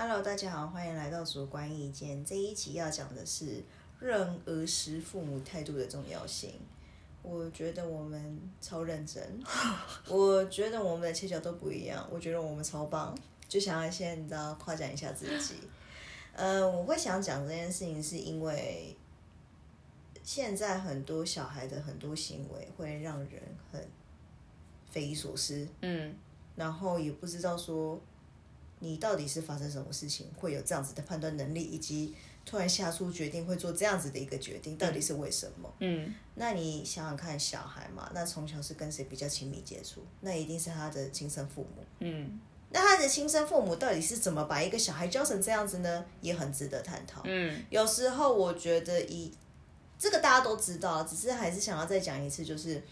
Hello，大家好，欢迎来到主观意见。这一期要讲的是认儿时父母态度的重要性。我觉得我们超认真，我觉得我们的切角都不一样。我觉得我们超棒，就想要先你知道夸奖一下自己。呃，我会想讲这件事情，是因为现在很多小孩的很多行为会让人很匪夷所思，嗯，然后也不知道说你到底是发生什么事情，会有这样子的判断能力，以及突然下出决定会做这样子的一个决定，到底是为什么？嗯，那你想想看，小孩嘛，那从小是跟谁比较亲密接触？那一定是他的亲生父母。嗯，那他的亲生父母到底是怎么把一个小孩教成这样子呢？也很值得探讨。嗯，有时候我觉得以这个大家都知道，只是还是想要再讲一次，就是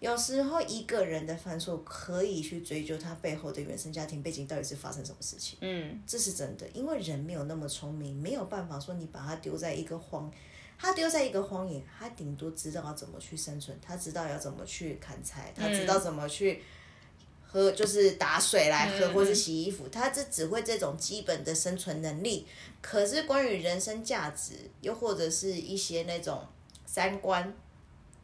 有时候一个人的犯错可以去追究他背后的原生家庭背景到底是发生什么事情。嗯，这是真的，因为人没有那么聪明，没有办法说你把他丢在一个荒，他丢在一个荒野，他顶多知道要怎么去生存，他知道要怎么去砍柴，他知道怎么去喝，就是打水来喝，嗯或是洗衣服，他这只会这种基本的生存能力。可是关于人生价值，又或者是一些那种三观，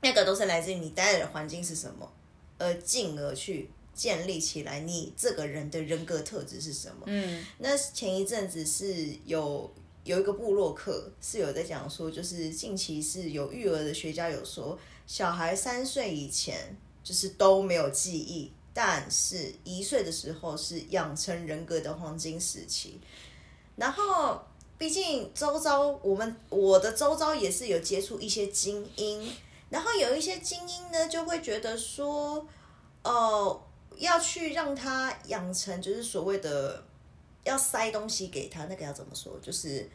那个都是来自于你待的环境是什么，而进而去建立起来你这个人的人格特质是什么。嗯，那前一阵子是有有一个部落客是有在讲说，就是近期是有育儿的学家有说，小孩三岁以前就是都没有记忆，但是一岁的时候是养成人格的黄金时期。然后，毕竟周遭我们我的周遭也是有接触一些精英，然后有一些精英呢就会觉得说，呃，要去让他养成就是所谓的要塞东西给他，那个要怎么说？就是，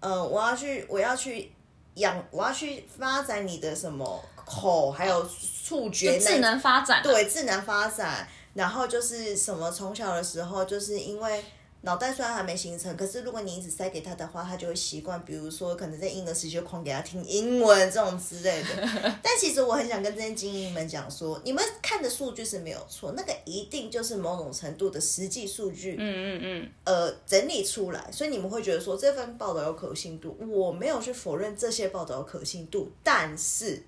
呃，我要去，我要去养，我要去发展你的什么口，还有触觉智能发展，，对智能发展，然后就是什么从小的时候，就是因为脑袋虽然还没形成，可是如果你一直塞给他的话，他就会习惯，比如说可能在婴儿时就狂给他听英文这种之类的。但其实我很想跟这些精英们讲说，你们看的数据是没有错，那个一定就是某种程度的实际数据，嗯嗯嗯，呃整理出来，所以你们会觉得说这份报道有可信度。我没有去否认这些报道有可信度，但是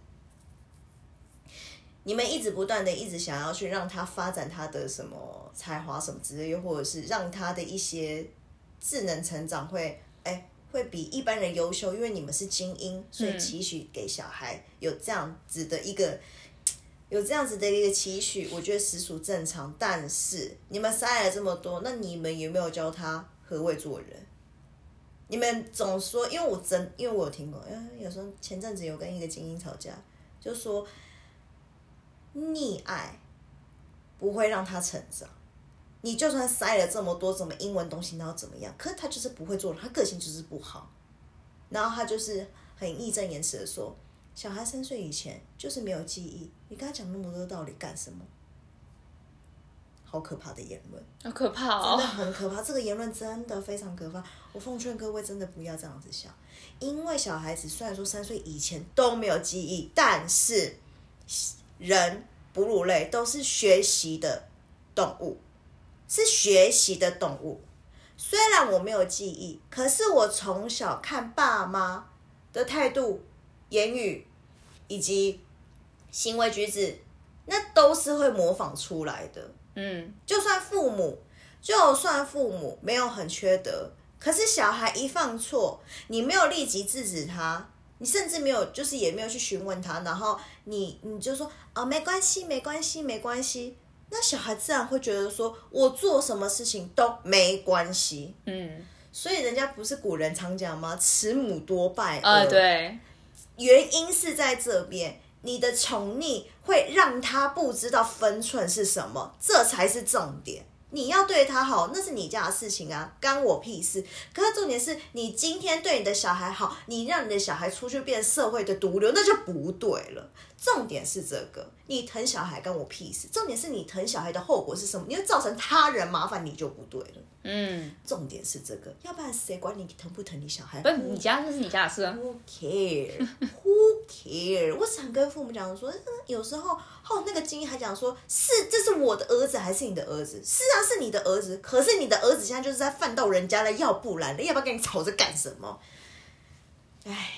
你们一直不断的一直想要去让他发展他的什么才华什么之类，又或者是让他的一些智能成长会哎。会比一般人优秀，因为你们是精英，所以期许给小孩有这样子的一个有这样子的一个期许，我觉得实属正常。但是你们塞了这么多，那你们有没有教他何谓做人？你们总说，因为我真，因为我有听过，因为，有时候前阵子有跟一个精英吵架，就说溺爱不会让他成长。你就算塞了这么多什么英文东西，然后怎么样？可是他就是不会做人，他个性就是不好。然后他就是很义正言辞的说，小孩三岁以前就是没有记忆，你跟他讲那么多道理干什么？好可怕的言论，好可怕哦真的哦，很可怕。这个言论真的非常可怕。我奉劝各位真的不要这样子想，因为小孩子虽然说三岁以前都没有记忆，但是人哺乳类都是学习的动物，是学习的动物。虽然我没有记忆，可是我从小看爸妈的态度、言语以及行为举止，那都是会模仿出来的。嗯，就算父母，就算父母没有很缺德，可是小孩一犯错，你没有立即制止他，你甚至没有，就是也没有去询问他，然后你你就说啊、没关系，没关系，没关系，那小孩自然会觉得说我做什么事情都没关系。嗯，所以人家不是古人常讲吗？慈母多败儿。呃，对，原因是在这边，你的宠溺会让他不知道分寸是什么，这才是重点。你要对他好，那是你家的事情啊，干我屁事。可是重点是你今天对你的小孩好，你让你的小孩出去变社会的毒瘤，那就不对了。重点是这个，你疼小孩跟我屁事。重点是你疼小孩的后果是什么？你会造成他人麻烦，你就不对了。嗯，重点是这个，要不然谁管你疼不疼你小孩？不是你家这是你家的事啊。Who care? Who care? 我想跟父母讲说，嗯有时候哦，那个精英还讲说，是这是我的儿子还是你的儿子？是啊，是你的儿子。可是你的儿子现在就是在犯到人家的，要不然了，要不要跟你吵着干什么？唉，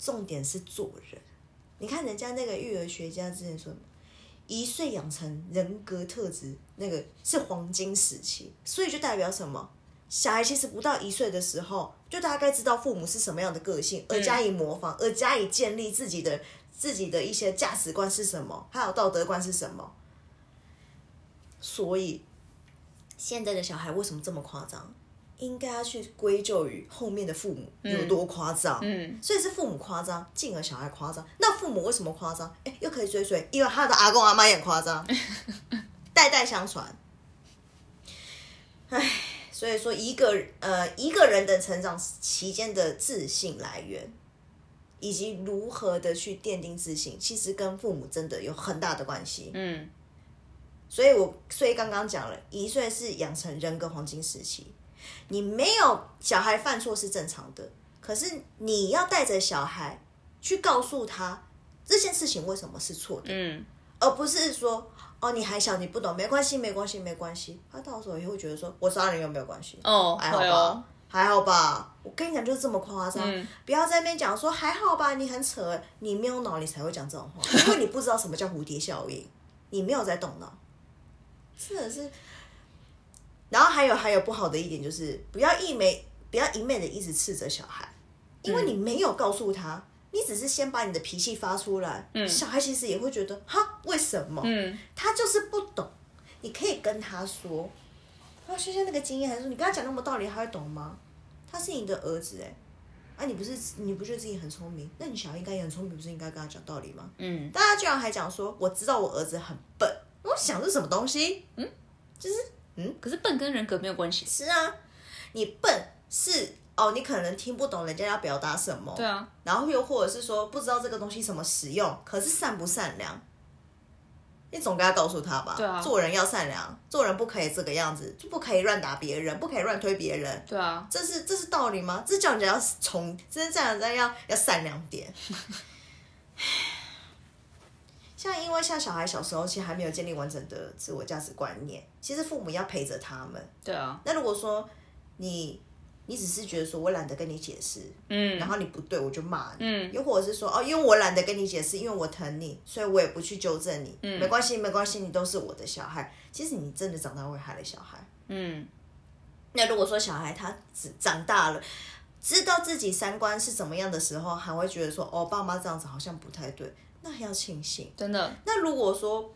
重点是做人。你看人家那个育儿学家之前说，一岁养成人格特质，那个是黄金时期，所以就代表什么？小孩其实不到一岁的时候，就大概知道父母是什么样的个性，而加以模仿，而加以建立自己的自己的一些价值观是什么，还有道德观是什么。所以，现在的小孩为什么这么夸张？应该要去归咎于后面的父母有多夸张。嗯，所以是父母夸张，进而小孩夸张。那父母为什么夸张？哎，又可以追随，因为他的阿公阿妈也很夸张，代代相传。唉，所以说一个呃一个人的成长期间的自信来源，以及如何的去奠定自信，其实跟父母真的有很大的关系。嗯，所以我所以刚刚讲了，一岁是养成人格黄金时期。你没有小孩犯错是正常的，可是你要带着小孩去告诉他这件事情为什么是错的，嗯，而不是说哦你还小你不懂，没关系没关系没关系。他到时候也会觉得说我杀人有没有关系？哦，还好吧，哦，还好吧。我跟你讲就是这么夸张，嗯不要在那边讲说还好吧，你很扯，你没有脑你才会讲这种话，因为你不知道什么叫蝴蝶效应，你没有在动脑，真的是。然后还有还有不好的一点就是，不要一昧不要一昧的一直斥责小孩，因为你没有告诉他，你只是先把你的脾气发出来，小孩其实也会觉得哈为什么？嗯，他就是不懂，你可以跟他说。然后学校那个经验还说，你跟他讲那么道理，他会懂吗？他是你的儿子哎、啊你不是你不觉得自己很聪明？那你小孩应该也很聪明，不是应该跟他讲道理吗？嗯，大家居然还讲说，我知道我儿子很笨，我想是什么东西？可是笨跟人格没有关系。是啊，你笨是哦，你可能听不懂人家要表达什么，对啊，然后又或者是说不知道这个东西怎么使用，可是善不善良，你总该要告诉他吧？对啊做人要善良，做人不可以这个样子，就不可以乱打别人，不可以乱推别人，对啊，这是这是道理吗？这是叫人家要从，这是叫人家要要善良点。像因为像小孩小时候其实还没有建立完整的自我价值观念，其实父母要陪着他们。对啊，那如果说你你只是觉得说我懒得跟你解释，嗯，然后你不对我就骂你，嗯。又或者是说哦，因为我懒得跟你解释，因为我疼你，所以我也不去纠正你，嗯。没关系没关系，你都是我的小孩。其实你真的长大会害了小孩。嗯，那如果说小孩他只长大了，知道自己三观是怎么样的时候，还会觉得说哦，爸妈这样子好像不太对，那要庆幸。真的，那如果说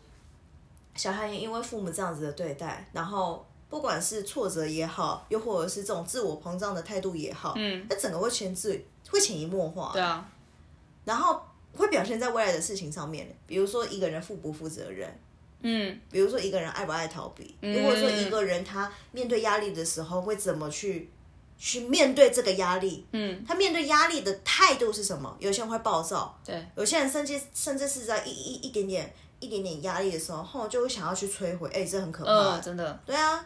小孩也因为父母这样子的对待，然后不管是挫折也好，又或者是这种自我膨胀的态度也好，嗯，那整个会潜自会潜移默化，对啊，然后会表现在未来的事情上面，比如说一个人负不负责任，嗯，比如说一个人爱不爱逃避，又或者说一个人他面对压力的时候会怎么去去面对这个压力，嗯，他面对压力的态度是什么？有些人会暴躁，对，有些人甚至甚至是在一一一点点一点点压力的时候，后就会想要去摧毁，哎、这很可怕。呃，真的，对啊。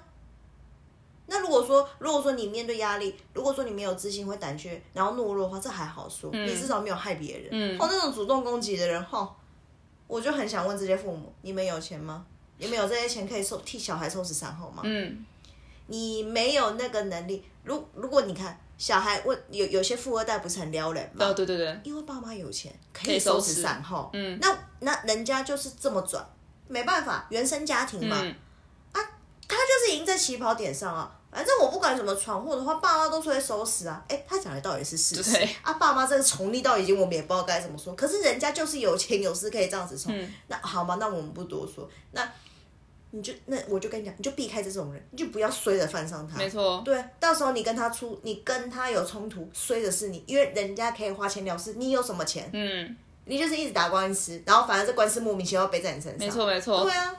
那如果说，如果说你面对压力，如果说你没有自信，会胆怯，然后懦弱的话，这还好说，你至少没有害别人。嗯哦，那种主动攻击的人，吼，我就很想问这些父母：你们有钱吗？你们有这些钱可以收替小孩收拾善后吗？嗯，你没有那个能力。如如果你看小孩问有有些富二代不是很撩人吗？哦，对对对，因为爸妈有钱，可可以以收拾善后。嗯那那人家就是这么转，没办法，原生家庭嘛，嗯，他就是赢在起跑点上啊。反正我不管怎么闯祸的话，爸妈都是会收拾啊。哎，他讲的到底是事实啊？爸妈这个宠溺到已经我们也不知道该怎么说。可是人家就是有钱有势可以这样子宠，嗯那好嘛？那我们不多说。那你就那我就跟你讲，你就避开这种人，你就不要衰着犯上他。没错，对，到时候你跟他出，你跟他有冲突，衰的是你，因为人家可以花钱了事，你有什么钱？嗯，你就是一直打官司，然后反而这官司莫名其妙背在你身上。没错没错对，啊。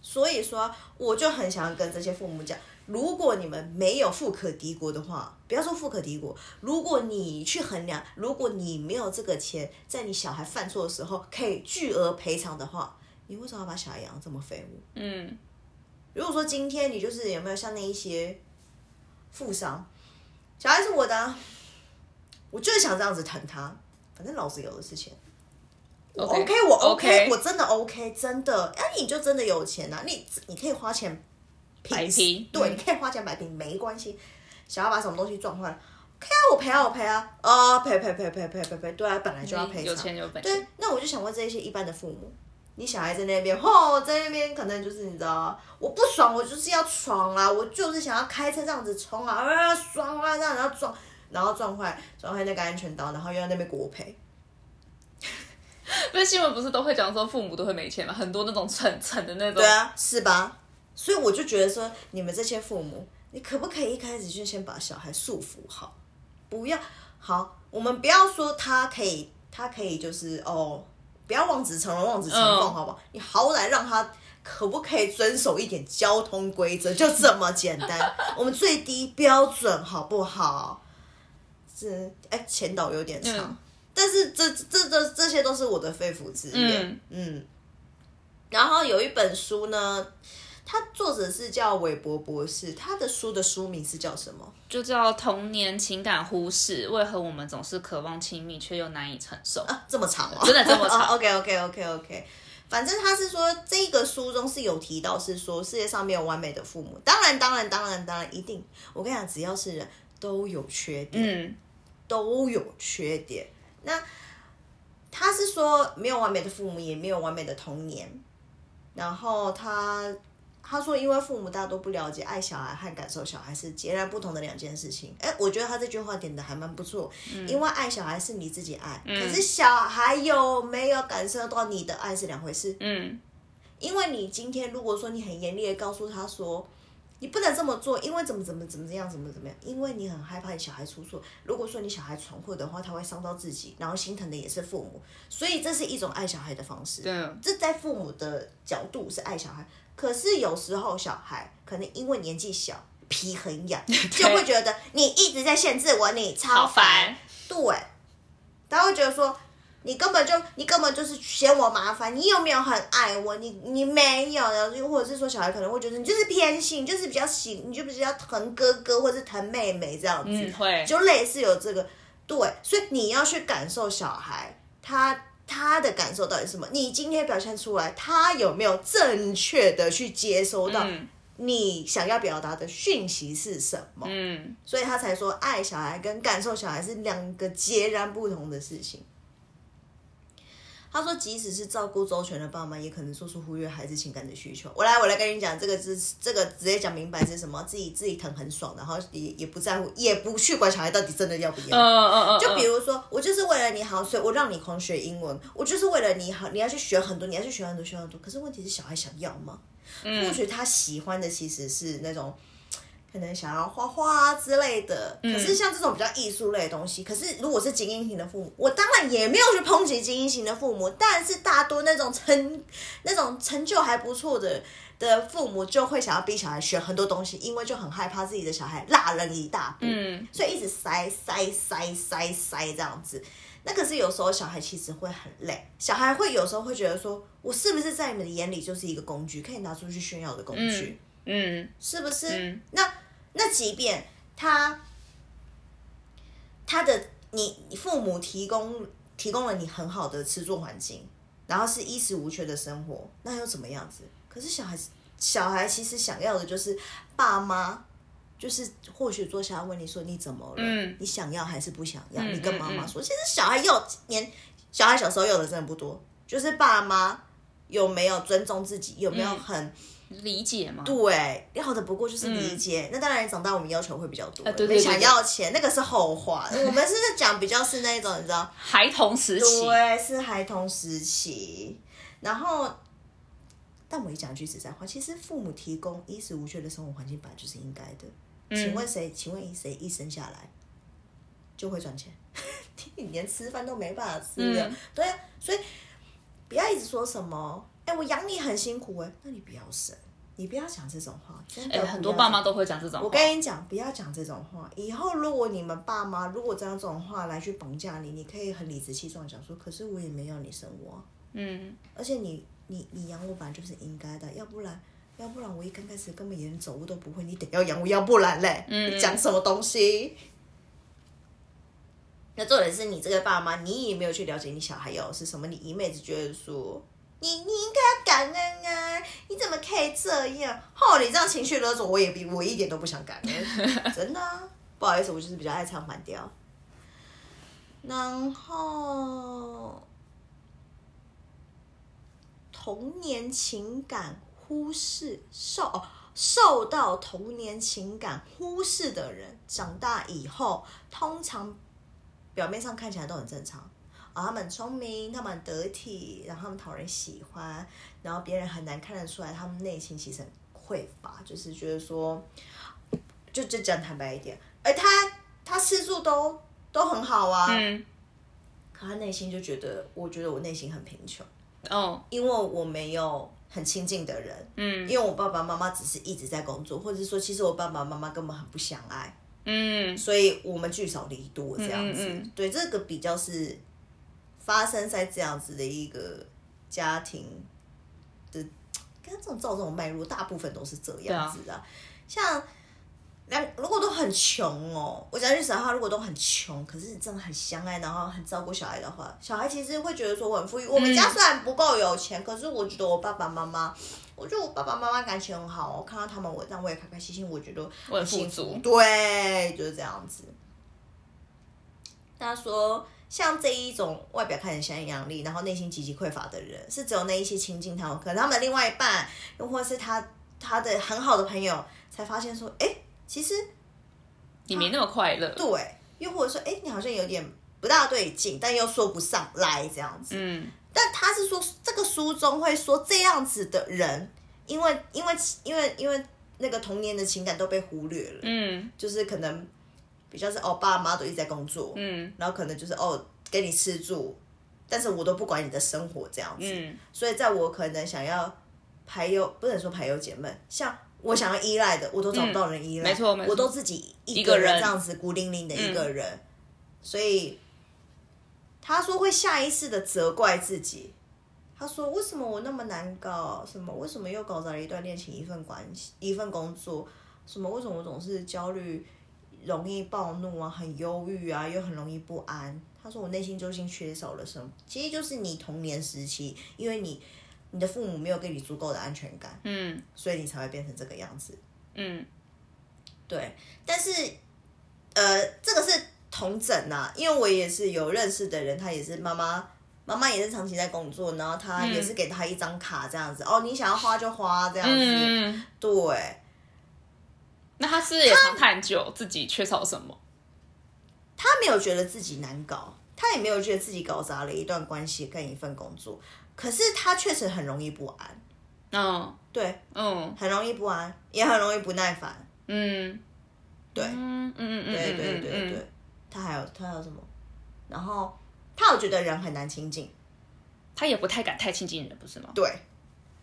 所以说，我就很想要跟这些父母讲，如果你们没有富可敌国的话，不要说富可敌国，如果你去衡量，如果你没有这个钱，在你小孩犯错的时候可以巨额赔偿的话，你为什么要把小孩养得这么废物？嗯，如果说今天你就是有没有像那一些富商，小孩是我的啊、我就是想这样子疼他，反正老子有的是钱。我 OK，OK，我 OK，, OK 我真的 OK，真的，哎、你就真的有钱啊，你你可以花钱摆平对，嗯你可以花钱摆平，没关系。想要把什么东西撞坏了，OK 啊，我赔啊，我赔啊，哦，赔赔赔赔赔赔赔，对啊，本来就要赔偿。有钱有本对，，那我就想问这些一般的父母，你小孩在那边，吼，在那边可能就是你知道，我不爽，我就是要闯啊，我就是想要开车这样子冲啊，啊，爽啊，这样然后撞，然后撞坏撞坏那个安全岛，然后又在那边国赔。不是新闻不是都会讲说父母都会没钱吗？很多那种蠢蠢的那种。对啊，是吧？所以我就觉得说，你们这些父母，你可不可以一开始就先把小孩束缚好，不要好，我们不要说他可以，他可以就是哦，不要望子成龙、望子成凤，嗯好不好？你好歹让他可不可以遵守一点交通规则，就这么简单。我们最低标准好不好？是哎，前导有点长，嗯但是这这这这些都是我的肺腑之言。嗯嗯，然后有一本书呢，它作者是叫韦伯博士，他的书的书名是叫什么？就叫童年情感忽视，为何我们总是渴望亲密却又难以承受？啊，这么长哦，真的这么长 OK OK OK OK，反正他是说这个书中是有提到，是说世界上没有完美的父母。当然，当然，当然，当然，一定。我跟你讲，只要是人都有缺点。嗯都有缺点。那他是说没有完美的父母，也没有完美的童年。然后他他说，因为父母大家都不了解爱小孩和感受小孩是截然不同的两件事情。哎，我觉得他这句话点的还蛮不错，因为爱小孩是你自己爱，可是小孩有没有感受到你的爱是两回事。嗯因为你今天如果说你很严厉的告诉他说，你不能这么做，因为怎么怎么怎么样，怎么怎么样，因为你很害怕你小孩出错。如果说你小孩闯祸的话，他会伤到自己，然后心疼的也是父母，所以这是一种爱小孩的方式。对，这在父母的角度是爱小孩，可是有时候小孩可能因为年纪小，皮很痒，就会觉得你一直在限制我，你超烦。对，他会觉得说你根本就你根本就是嫌我麻烦，你有没有很爱我？你你没有，然后又或者是说小孩可能会觉得你就是偏心，就是比较喜，你就比较疼哥哥或者是疼妹妹这样子，嗯会就类似有这个对，所以你要去感受小孩他。他的感受到底是什么？你今天表现出来，他有没有正确的去接收到嗯你想要表达的讯息是什么？嗯所以他才说爱小孩跟感受小孩是两个截然不同的事情。他说，即使是照顾周全的爸妈，也可能做出忽略孩子情感的需求。我来，我来跟你讲，这个是这个直接讲明白是什么，自己自己疼很爽，然后也也不在乎，也不去管小孩到底真的要不要。嗯嗯嗯，就比如说，我就是为了你好，所以我让你狂学英文，我就是为了你好，你要去学很多，你要去学很多，学很多。可是问题是，小孩想要吗？或许他喜欢的其实是那种。可能想要画画啊之类的，可是像这种比较艺术类的东西，可是如果是精英型的父母，我当然也没有去抨击精英型的父母，但是大多那种成那种成就还不错的的父母，就会想要逼小孩学很多东西，因为就很害怕自己的小孩落人一大步，嗯。所以一直塞塞塞塞塞这样子。那可是有时候小孩其实会很累，小孩会有时候会觉得说，我是不是在你们的眼里就是一个工具，可以拿出去炫耀的工具，嗯是不是？嗯那那即便他他的你你父母提供提供了你很好的吃住环境，然后是衣食无缺的生活，那又怎么样子？可是小孩子小孩其实想要的就是爸妈。就是或许坐下来问你说你怎么了？嗯你想要还是不想要？嗯你跟妈妈嗯嗯说。其实小孩有年，小孩小时候有的真的不多，就是爸妈有没有尊重自己，有没有嗯很理解嘛？对，要的不过就是理解。那当然，长大我们要求会比较多，嗯啊对对对我们想要钱，那个是后话。我们是在讲比较是那种，你知道，孩童时期，对，是孩童时期。然后，但我一讲句实在话，其实父母提供衣食无缺的生活环境本来就是应该的。请问谁？请问谁一生下来就会赚钱？你连吃饭都没办法吃的，嗯对啊，所以不要一直说什么，哎、我养你很辛苦哎、那你不要生，你不要讲这种话，真的很多爸妈都会讲这种话。我跟你讲，不要讲这种话。以后如果你们爸妈如果这样这种话来去绑架你，你可以很理直气壮地讲说，可是我也没要你生我啊、嗯，而且你你你养我本来就是应该的，要不然要不然我一刚开始根本连走路都不会，你得要养我，要不然嘞，嗯你讲什么东西？那重点是你这个爸妈，你也没有去了解你小孩要的是什么，你一昧子觉得说。你你应该要感恩啊！你怎么可以这样？哦，你这样情绪勒索，我也比我一点都不想感恩，真的、啊。不好意思，我就是比较爱唱反调。然后童年情感忽视受哦受到童年情感忽视的人，长大以后通常表面上看起来都很正常。啊、他们很聪明，他们很得体，然后他们讨人喜欢，然后别人很难看得出来他们内心其实很匮乏，就是觉得说，就就讲坦白一点，哎，他他吃住都都很好啊，嗯，可他内心就觉得，我觉得我内心很贫穷，哦，因为我没有很亲近的人，嗯。因为我爸爸妈妈只是一直在工作，或者是说，其实我爸爸妈妈根本很不相爱，嗯。所以我们聚少离多这样子。嗯嗯嗯。对，这个比较是发生在这样子的一个家庭的，跟这种照这种脉络，大部分都是这样子的、啊像两如果都很穷哦，我讲句实话，如果都很穷，可是真的很相爱，然后很照顾小孩的话，小孩其实会觉得说我很富裕。我们嗯家虽然不够有钱，可是我觉得我爸爸妈妈。我觉得我爸爸妈妈感情很好，我看到他们，我让我也开开心心，我觉得我很富幸福足。对，就是这样子。他说，像这一种外表看起来像阳历，然后内心极其匮乏的人，是只有那一些亲近他们，可能他们另外一半，又或是他他的很好的朋友，才发现说，哎，其实你没那么快乐。对，又或者说，哎，你好像有点不大对劲，但又说不上来这样子。嗯但他是说，这个书中会说这样子的人，因为因为因为因为那个童年的情感都被忽略了，嗯就是可能比较是哦，爸妈都一直在工作，嗯然后可能就是哦给你吃住，但是我都不管你的生活这样子，嗯所以在我可能想要排忧，不能说排忧解闷，像我想要依赖的，我都找不到人依赖，没错没错我都自己一个人人这样子孤零零的一个人，所以他说会下意识的责怪自己。他说：“为什么我那么难搞？什么？为什么又搞砸了一段恋情、一份关系、一份工作？什么？为什么我总是焦虑、容易暴怒啊，很忧郁啊，又很容易不安？”他说：“我内心究竟缺少了什么？其实就是你童年时期，因为你你的父母没有给你足够的安全感，嗯所以你才会变成这个样子。嗯对，但是呃，这个是同整呐、因为我也是有认识的人，他也是妈妈。妈妈也是长期在工作，然后他也是给他一张卡这样子，哦，你想要花就花这样子，嗯，对，那他是也常探究自己缺少什么？他没有觉得自己难搞，他也没有觉得自己搞砸了一段关系跟一份工作，可是他确实很容易不安，嗯对，嗯很容易不安，也很容易不耐烦，嗯对，嗯嗯对对对对，他还有他还有什么？然后他有觉得人很难亲近，他也不太敢太亲近人，不是吗？对，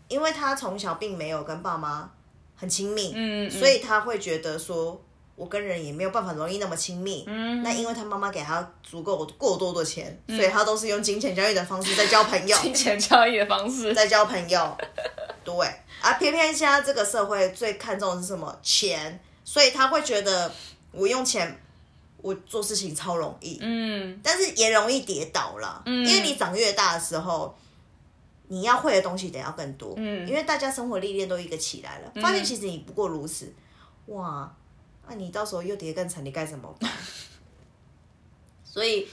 因为他从小并没有跟爸妈很亲密，嗯，嗯。所以他会觉得说，我跟人也没有办法容易那么亲密。嗯。那因为他妈妈给他足够过多的钱，所以他都是用金钱交易的方式在交朋友，金钱交易的方式，在交朋友。对。啊，偏偏现在这个社会最看重的是什么？钱，所以他会觉得我用钱，我做事情超容易。嗯。但是也容易跌倒了，因为你长越大的时候，你要会的东西得要更多，嗯。因为大家生活历练都一个起来了，发现其实你不过如此，哇，那、你到时候又跌更惨，你该怎么办？所以，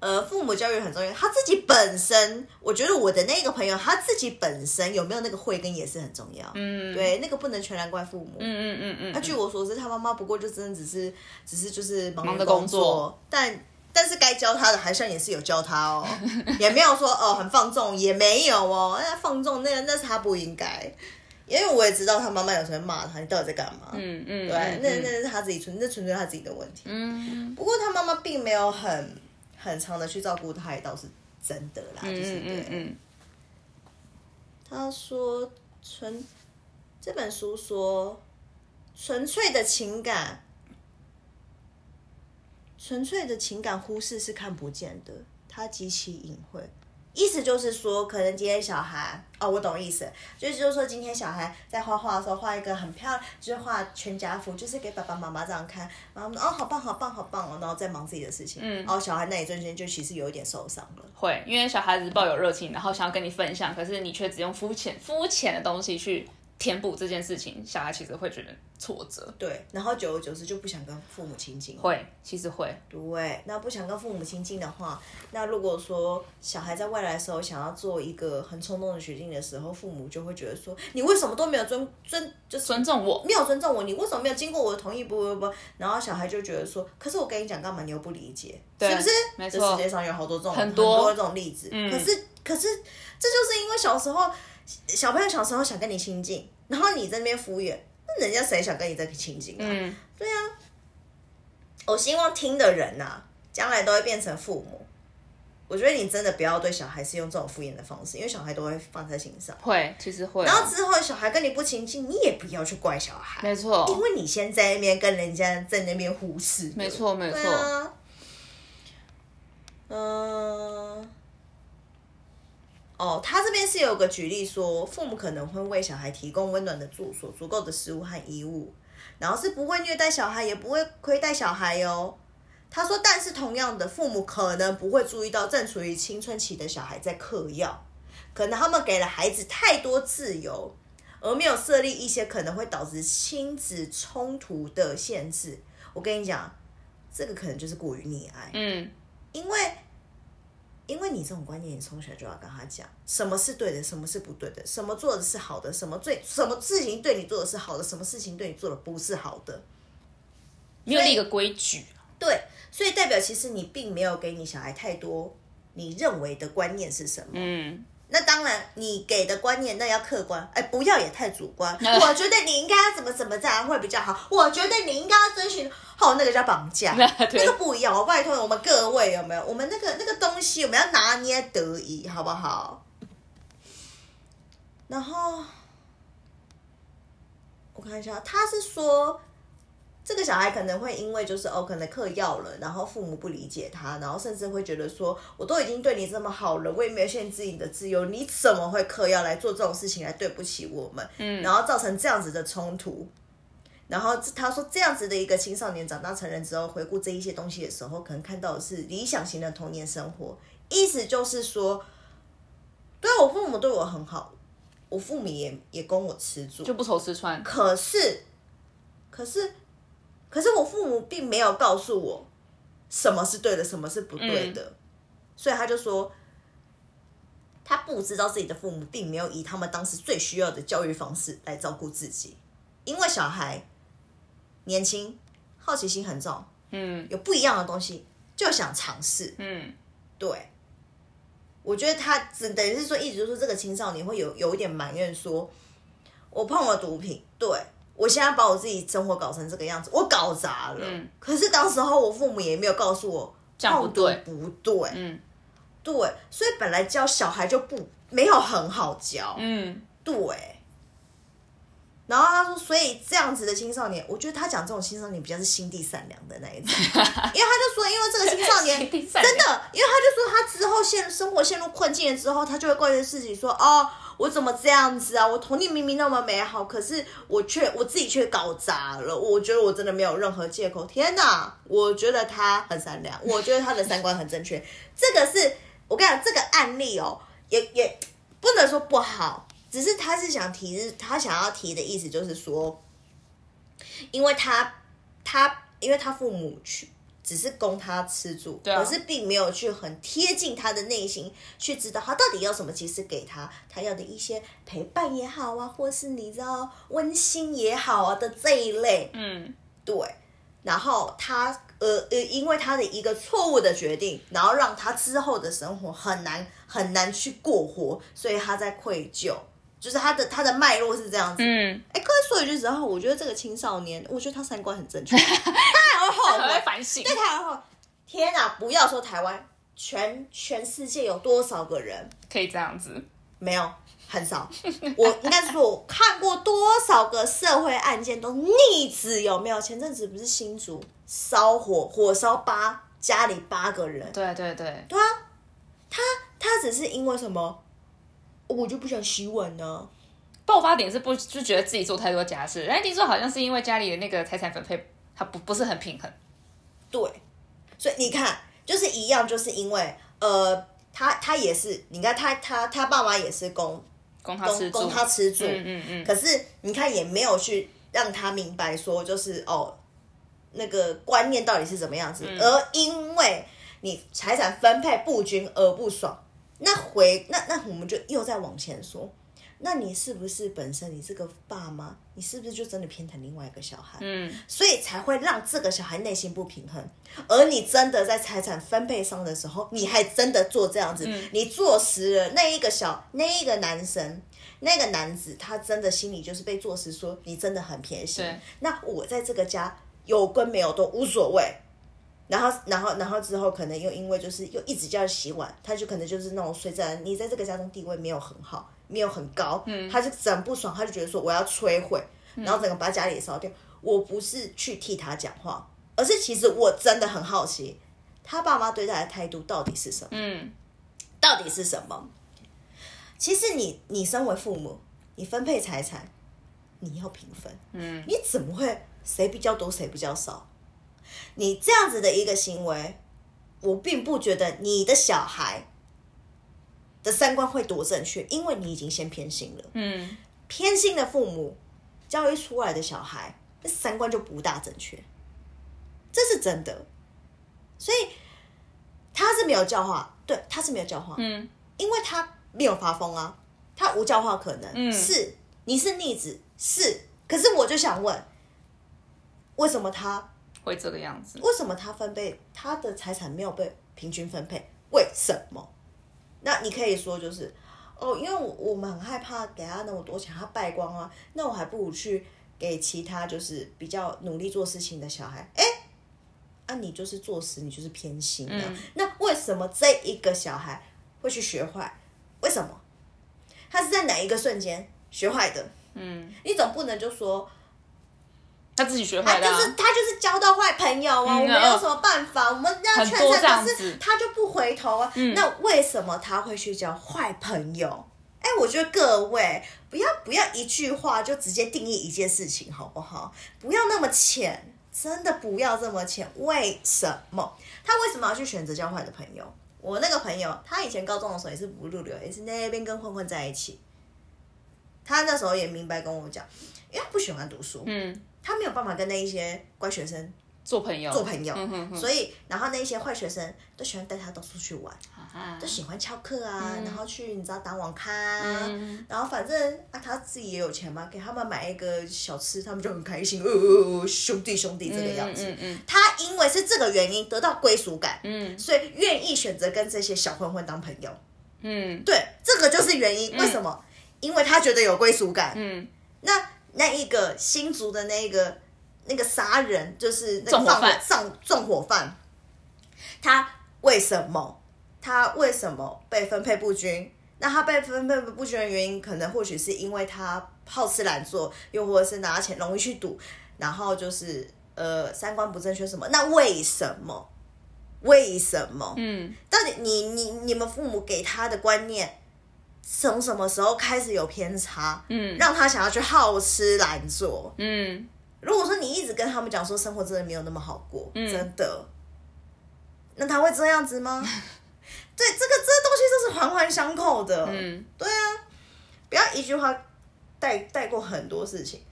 呃，父母教育很重要，他自己本身，我觉得我的那个朋友他自己本身有没有那个慧根也是很重要，嗯，对，那个不能全然怪父母，嗯嗯嗯嗯，那据我所知，他妈妈不过就真的只是，只是就是忙于忙着工工，作但但是该教他的，好像也是有教他哦，也没有说哦很放纵，也没有哦，那放纵那那是他不应该，因为我也知道他妈妈有时候骂他，你到底在干嘛？嗯嗯，对，嗯那那是他自己纯，那纯粹他自己的问题。嗯不过他妈妈并没有很。很长的去照顾他，也倒是真的啦，就是对。他说纯这本书说纯粹的情感，纯粹的情感忽视是看不见的，它极其隐晦。意思就是说，可能今天小孩哦，我懂意思，就是就是说，今天小孩在画画的时候画一个很漂亮，就是画全家福，就是给爸爸妈妈这样看，然后哦，好棒，好棒，好棒哦，然后在忙自己的事情，嗯，然后小孩那一瞬间就其实有一点受伤了，会，因为小孩子抱有热情，然后想要跟你分享，可是你却只用肤浅、肤浅的东西去。填补这件事情，小孩其实会觉得挫折。对，然后久而久之就不想跟父母亲近。会，其实会。对，那不想跟父母亲近的话，那如果说小孩在未来的时候想要做一个很冲动的决定的时候，父母就会觉得说：“你为什么都没有尊尊，就尊重我，没有尊重我？你为什么没有经过我的同意？不不不。”然后小孩就觉得说：“可是我跟你讲干嘛？你又不理解，是不是？”没错。世界上有好多这种很多这种例子。嗯。可是可是，这就是因为小时候小朋友小时候想跟你亲近。然后你在那边敷衍，那人家谁想跟你在亲近啊？嗯，对啊。我希望听的人呐，将来都会变成父母。我觉得你真的不要对小孩是用这种敷衍的方式，因为小孩都会放在心上。会，其实会。然后之后小孩跟你不亲近，你也不要去怪小孩。没错。因为你先在那边跟人家在那边忽视。没错，没错。嗯。哦，他这边是有个举例说，父母可能会为小孩提供温暖的住所、足够的食物和衣物，然后是不会虐待小孩，也不会亏待小孩哦。他说，但是同样的，父母可能不会注意到正处于青春期的小孩在嗑药，可能他们给了孩子太多自由，而没有设立一些可能会导致亲子冲突的限制。我跟你讲，这个可能就是过于溺爱，嗯，因为。因为你这种观念，你从小就要跟他讲什么是对的，什么是不对的，什么做的是好的，什么最什么事情对你做的是好的，什么事情对你做的不是好的，没有立个规矩。对，所以代表其实你并没有给你小孩太多你认为的观念是什么。嗯。那当然，你给的观念那要客观，哎，不要也太主观。我觉得你应该要怎么怎么这样会比较好。我觉得你应该要遵循，哦，那个叫绑架，那个不一样。我拜托我们各位有没有？我们那个那个东西我们要拿捏得宜，好不好？然后我看一下，他是说。这个小孩可能会因为就是哦，可能嗑药了，然后父母不理解他，然后甚至会觉得说，我都已经对你这么好了，我也没有限制你的自由，你怎么会嗑药来做这种事情来对不起我们？嗯，然后造成这样子的冲突。然后他说，这样子的一个青少年长大成人之后，回顾这一些东西的时候，可能看到的是理想型的童年生活。意思就是说，对我父母对我很好，我父母也也供我吃住，就不愁吃穿。可是，可是。可是我父母并没有告诉我什么是对的，什么是不对的，所以他就说他不知道自己的父母并没有以他们当时最需要的教育方式来照顾自己，因为小孩年轻，好奇心很重，嗯，有不一样的东西就想尝试，嗯，对，我觉得他只等于是说，一直就说这个青少年会有有一点埋怨，说我碰了毒品，对。我现在把我自己生活搞成这个样子，我搞砸了。嗯。可是当时候我父母也没有告诉我，这样不对，不对。嗯。对，所以本来教小孩就不没有很好教。嗯。对。然后他说，所以这样子的青少年，我觉得他讲这种青少年比较是心地善良的那一种，因为他就说，因为这个青少年真的，因为他就说他之后陷生活陷入困境了之后，他就会怪罪自己说，哦。我怎么这样子啊？我童年明明那么美好，可是我却我自己却搞砸了。我觉得我真的没有任何借口。天哪！我觉得他很善良，我觉得他的三观很正确。这个是我跟你讲，这个案例哦，也也不能说不好，只是他是想提，他想要提的意思就是说，因为他他因为他父母去。只是供他吃住，可是并没有去很贴近他的内心，去知道他到底要什么。其实给他他要的一些陪伴也好啊，或是你知道温馨也好啊的这一类，嗯，对。然后他呃呃，因为他的一个错误的决定，然后让他之后的生活很难很难去过活，所以他在愧疚。就是他的他的脉络是这样子，嗯，哎，各位说一句实话，我觉得这个青少年，我觉得他三观很正确，他还会后悔，反省，对，他还会，天哪，不要说台湾，全全世界有多少个人可以这样子？没有，很少。我应该是说，我看过多少个社会案件都逆子有没有？前阵子不是新竹烧火，火烧八家里八个人，对对对，对啊，他他只是因为什么？我就不想洗碗呢、爆发点是不就觉得自己做太多家事，然后听说好像是因为家里的那个财产分配，他不不是很平衡。对，所以你看，就是一样，就是因为呃，他他也是，你看他他他爸妈也是供供他吃住，供供他吃住，嗯嗯嗯，可是你看也没有去让他明白说，就是哦，那个观念到底是怎么样子，嗯。而因为你财产分配不均而不爽，那回那那我们就又再往前说。那你是不是本身你这个爸妈，你是不是就真的偏袒另外一个小孩？嗯，所以才会让这个小孩内心不平衡。而你真的在财产分配上的时候，你还真的做这样子，嗯你坐实了那一个小那一个男生。那个男子他真的心里就是被坐实说你真的很偏心，那我在这个家有跟没有都无所谓。然后，然后，然后之后可能又因为就是又一直叫他洗碗，他就可能就是那种睡在你在这个家中地位没有很好，没有很高，嗯他就整不爽，他就觉得说我要摧毁，然后整个把家里也烧掉。我不是去替他讲话，而是其实我真的很好奇，他爸妈对他的态度到底是什么？嗯，到底是什么？其实你你身为父母，你分配财产，你要平分，嗯，你怎么会谁比较多谁比较少？你这样子的一个行为，我并不觉得你的小孩的三观会多正确，因为你已经先偏心了。嗯，偏心的父母教育出来的小孩，那三观就不大正确，这是真的。所以他是没有教化，对，他是没有教化，嗯，因为他没有发疯啊，他无教化可能，嗯。是你是逆子，是，可是我就想问，为什么他会这个样子。为什么他分配他的财产没有被平均分配？为什么？那你可以说就是哦，因为我我们很害怕给他那么多钱，他败光啊，那我还不如去给其他就是比较努力做事情的小孩。哎，啊，你就是做事，你就是偏心的、嗯那为什么这一个小孩会去学坏？为什么？他是在哪一个瞬间学坏的？嗯，你总不能就说他自己学他坏的、啊。就是他就是交到坏朋友啊，嗯我们有什么办法？我们要劝他，可是他就不回头啊。那为什么他会去交坏朋友？哎，我觉得各位不要不要一句话就直接定义一件事情，好不好？不要那么浅，真的不要这么浅。为什么？他为什么要去选择交坏的朋友？我那个朋友，他以前高中的时候也是不入流，也是那边跟混混在一起。他那时候也明白跟我讲，因为他不喜欢读书，嗯，他没有办法跟那一些乖学生做朋友，做朋友，嗯哼哼所以然后那一些坏学生都喜欢带他到处去玩，啊。都喜欢翘课啊，然后去你知道打网咖、啊，嗯。然后反正啊他自己也有钱嘛，给他们买一个小吃，他们就很开心，呃呃呃兄弟兄弟这个样子。嗯嗯他因为是这个原因得到归属感，嗯。所以愿意选择跟这些小混混当朋友。嗯。对，这个就是原因。为什么？因为他觉得有归属感。嗯。那那一个新竹的那个那个杀人，就是那个放纵火犯上纵火犯，他为什么他为什么被分配不均？那他被分配不均的原因，可能或许是因为他好吃懒做，又或者是拿钱容易去赌，然后就是呃三观不正确什么？那为什么？为什么？嗯到底你你你们父母给他的观念，从什么时候开始有偏差？嗯让他想要去好吃懒做。嗯如果说你一直跟他们讲说生活真的没有那么好过，嗯真的，那他会这样子吗？对，这个这个东西都是环环相扣的。嗯，对啊，不要一句话带带过很多事情，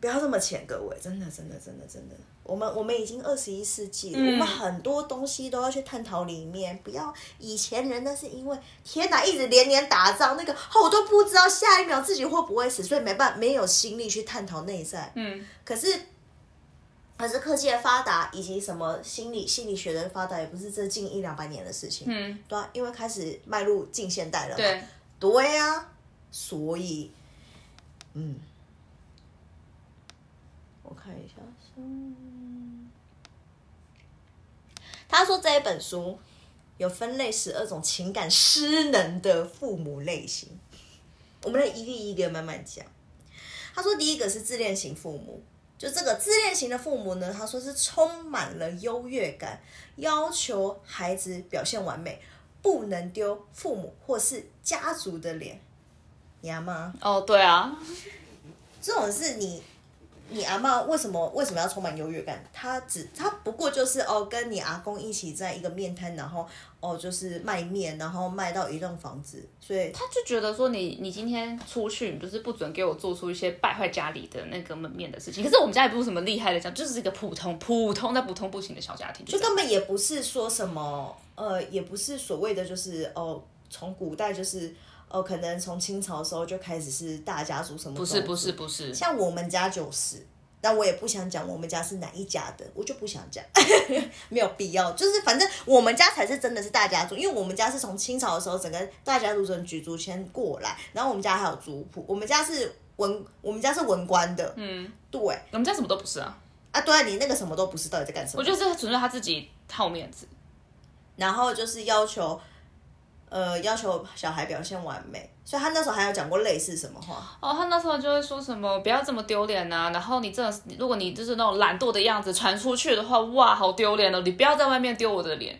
不要这么浅，各位，真的真的真的真的，我们我们已经二十一世纪了，嗯我们很多东西都要去探讨里面，不要以前人那是因为天哪，一直连年打仗，那个哦我都不知道下一秒自己会不会死，所以没办没有心力去探讨内在。嗯可是，可是科技的发达以及什么心理心理学的发达，也不是这近一两百年的事情。嗯，对啊，因为开始迈入近现代了嘛。对，对啊，所以，嗯，我看一下，嗯，他说这一本书有分类十二种情感失能的父母类型。我们来一个一个慢慢讲。他说第一个是自恋型父母，就这个自恋型的父母呢，他说是充满了优越感，要求孩子表现完美，不能丢父母或是家族的脸。你阿妈哦，对啊，这种是你。你阿妈为什么为什么要充满优越感？他只他不过就是哦，跟你阿公一起在一个面摊，然后哦就是卖面，然后卖到一栋房子，所以他就觉得说你你今天出去，你就是不准给我做出一些败坏家里的那个门面的事情。可是我们家也不是什么厉害的，家就是一个普通普通的普通不行的小家庭，就根本也不是说什么呃，也不是所谓的就是哦，从古代就是哦，可能从清朝的时候就开始是大家族什么？不是不是不是，像我们家就是。但我也不想讲我们家是哪一家的，我就不想讲，没有必要。就是反正我们家才是真的是大家族，因为我们家是从清朝的时候整个大家族从举族迁过来，然后我们家还有族谱，我们家是文，我们家是文官的，嗯，对，我们家什么都不是啊，啊，对啊，你那个什么都不是，到底在干什么？我觉得是纯粹他自己套面子，然后就是要求。呃，要求小孩表现完美，所以他那时候还有讲过类似什么话？哦，他那时候就会说什么不要这么丢脸呐，然后你这如果你就是那种懒惰的样子传出去的话，哇，好丢脸哦！你不要在外面丢我的脸。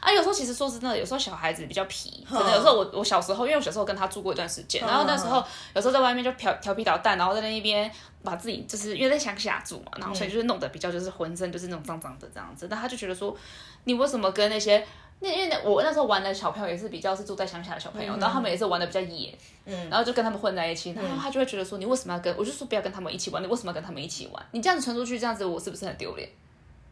啊，有时候其实说真的，有时候小孩子比较皮，可能有时候我我小时候，因为我小时候跟他住过一段时间，然后那时候有时候在外面就调调皮捣蛋，然后在那一边把自己就是因为在乡下住嘛，然后所以就是弄得比较就是浑身就是那种脏脏的这样子，但他就觉得说你为什么跟那些。那因为我那时候玩的小朋友也是比较是住在乡下的小朋友，然后他们也是玩的比较野，嗯，然后就跟他们混在一起，然后他就会觉得说你为什么要跟我就说不要跟他们一起玩，你为什么要跟他们一起玩？你这样子传出去，这样子我是不是很丢脸？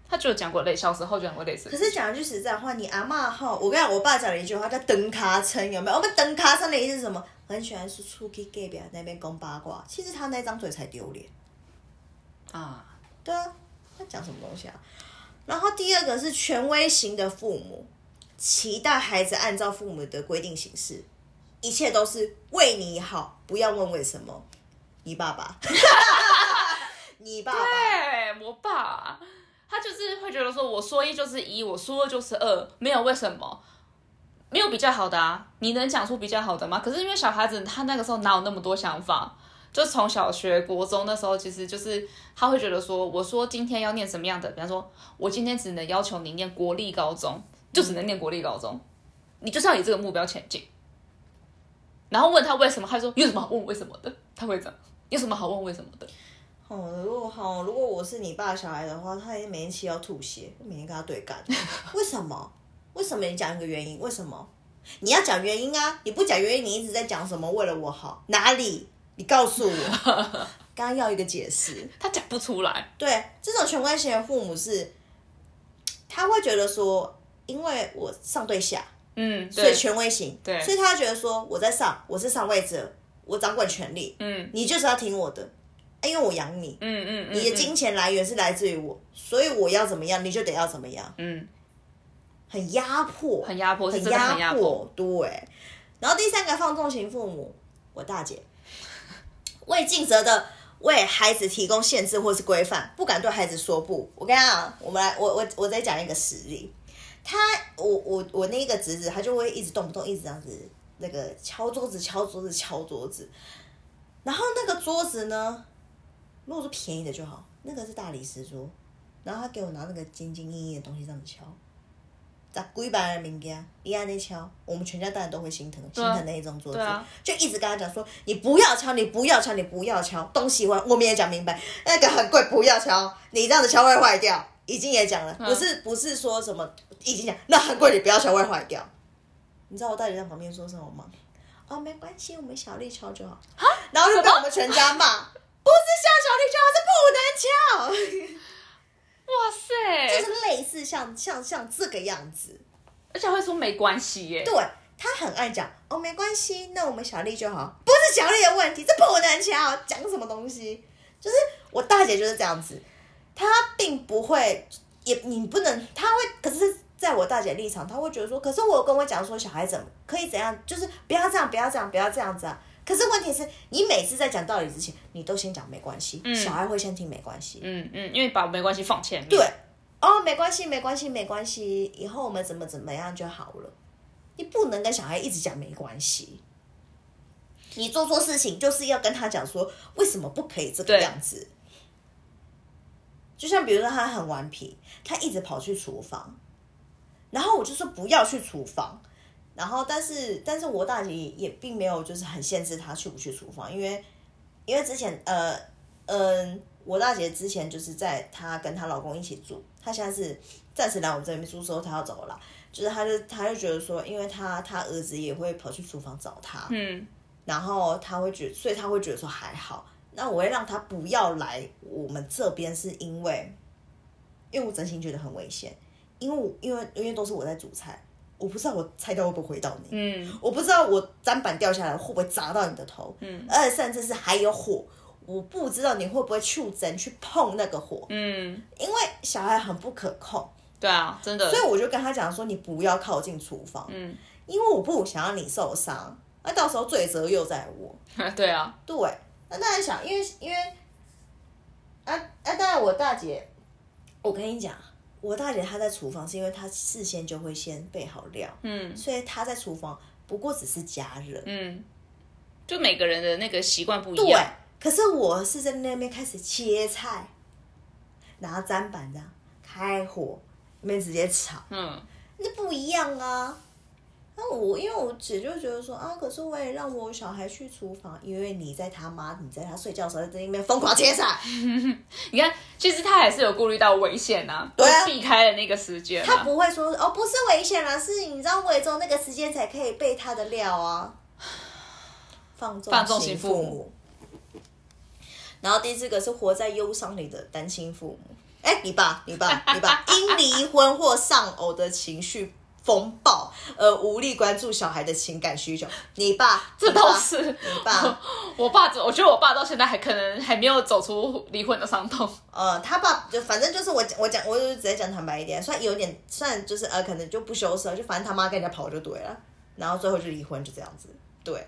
他就讲过类，小时候就讲过类似。可是讲一句实在话，你阿妈哈，我跟你讲，我爸讲了一句话叫“登卡称”，有没有？我们登卡称的意思是什么？很喜欢是出去隔壁那边讲八卦，其实他那张嘴才丢脸啊！对啊，他讲什么东西啊？然后第二个是权威型的父母。期待孩子按照父母的规定行事，一切都是为你好，不要问为什么。你爸爸，你爸爸，对我爸，他就是会觉得说，我说一就是一，我说二就是二，没有为什么，没有比较好的啊。你能讲出比较好的吗？可是因为小孩子他那个时候哪有那么多想法，就从小学、国中那时候，其实就是他会觉得说，我说今天要念什么样的，比方说，我今天只能要求你念国立高中。就只能念国立高中，你就是要以这个目标前进。然后问他为什么，他说有什么好问为什么的，他会讲有什么好问为什么的。哦，如果好，如果我是你爸小孩的话，他也每天气要吐血，每天跟他对干。为什么？为什么你讲一个原因？为什么？你要讲原因啊！你不讲原因，你一直在讲什么为了我好？哪里？你告诉我。刚刚要一个解释，他讲不出来。对，这种权威型的父母是，他会觉得说。因为我上对下，嗯，所以权威型，对，所以他觉得说我在上，我是上位者，我掌管权力，嗯，你就是要听我的，因为我养你，嗯嗯，你的金钱来源是来自于我，所以我要怎么样，你就得要怎么样，嗯，很压迫，很压迫，很压迫，对。然后第三个放纵型父母，我大姐，为尽责的为孩子提供限制或是规范，不敢对孩子说不。我跟你讲，我们来，我我我再讲一个实例。他，我我我那个侄子，他就会一直动不动一直这样子，那个敲桌子、敲桌子、敲桌子。然后那个桌子呢，如果是便宜的就好，那个是大理石桌。然后他给我拿那个尖尖硬硬的东西这样子敲，在贵百的民家，一按那敲，我们全家当然都会心疼，心疼那一张桌子，就一直跟他讲说：你不要敲，你不要敲，你不要敲，东西坏，我们也讲明白，那个很贵，不要敲，你这样子敲会坏掉。已经也讲了，不是不是说什么已经讲，那很贵，你不要敲会坏掉。你知道我到底在旁边说什么吗？哦，没关系，我们小力敲就好。然后就被我们全家骂，不是像小力敲，是不能敲。哇塞，就是类似像像像这个样子，而且会说没关系耶。对他很爱讲哦，没关系，那我们小力就好，不是小力的问题，这不能敲，讲什么东西？就是我大姐就是这样子。他并不会，也你不能，他会，可是在我大姐立场，他会觉得说，可是我跟我讲说，小孩怎么可以怎样，就是不要这样，不要这样，不要这样子啊。可是问题是你每次在讲道理之前，你都先讲没关系，小孩会先听没关系，嗯嗯，因为把没关系放前面。对，哦，没关系，没关系，没关系，以后我们怎么怎么样就好了。你不能跟小孩一直讲没关系。你做错事情就是要跟他讲说为什么不可以这个样子。就像比如说他很顽皮，他一直跑去厨房，然后我就说不要去厨房，然后但是但是我大姐也并没有就是很限制他去不去厨房，因为因为之前呃嗯，我大姐之前就是在她跟她老公一起住，她现在是暂时来我们这边住之后，她要走了，就是她就她就觉得说，因为她她儿子也会跑去厨房找她，嗯，然后他会觉，所以他会觉得说还好。那我会让他不要来我们这边，是因为，因为我真心觉得很危险，因为我因为因为都是我在煮菜，我不知道我菜刀会不会回到你，嗯，我不知道我砧板掉下来会不会砸到你的头，嗯，而且甚至是还有火，我不知道你会不会触针去碰那个火，嗯，因为小孩很不可控，对啊，真的，所以我就跟他讲说，你不要靠近厨房，嗯，因为我不想让你受伤，那到时候罪责又在我。对啊，对，那当然想，因为因为，啊啊，当然我大姐，我跟你讲，我大姐她在厨房是因为她事先就会先备好料，嗯所以她在厨房不过只是加热，嗯，就每个人的那个习惯不一样对，。可是我是在那边开始切菜，拿砧板这样开火，那边直接炒，嗯，那不一样啊。那我因为我姐就觉得说啊，可是我也让我小孩去厨房，因为你在他妈你在他睡觉的时候在那边疯狂切菜，你看，其实他还是有顾虑到危险啊，对啊避开了那个时间、啊。他不会说哦，不是危险啦，是你知道我也只有那个时间才可以备他的料啊。放纵放纵型型父母然后第四个是活在忧伤里的单亲父母。哎，你爸，你爸，你爸 因离婚或丧偶的情绪风暴而无力关注小孩的情感需求。你爸，这倒是你爸，我爸，我觉得我爸到现在还可能还没有走出离婚的伤痛。呃，他爸就反正就是我讲我讲，我就直接讲坦白一点，算有点，算就是呃，可能就不羞涩，就反正他妈跟人家跑就对了，然后最后就离婚，就这样子。对，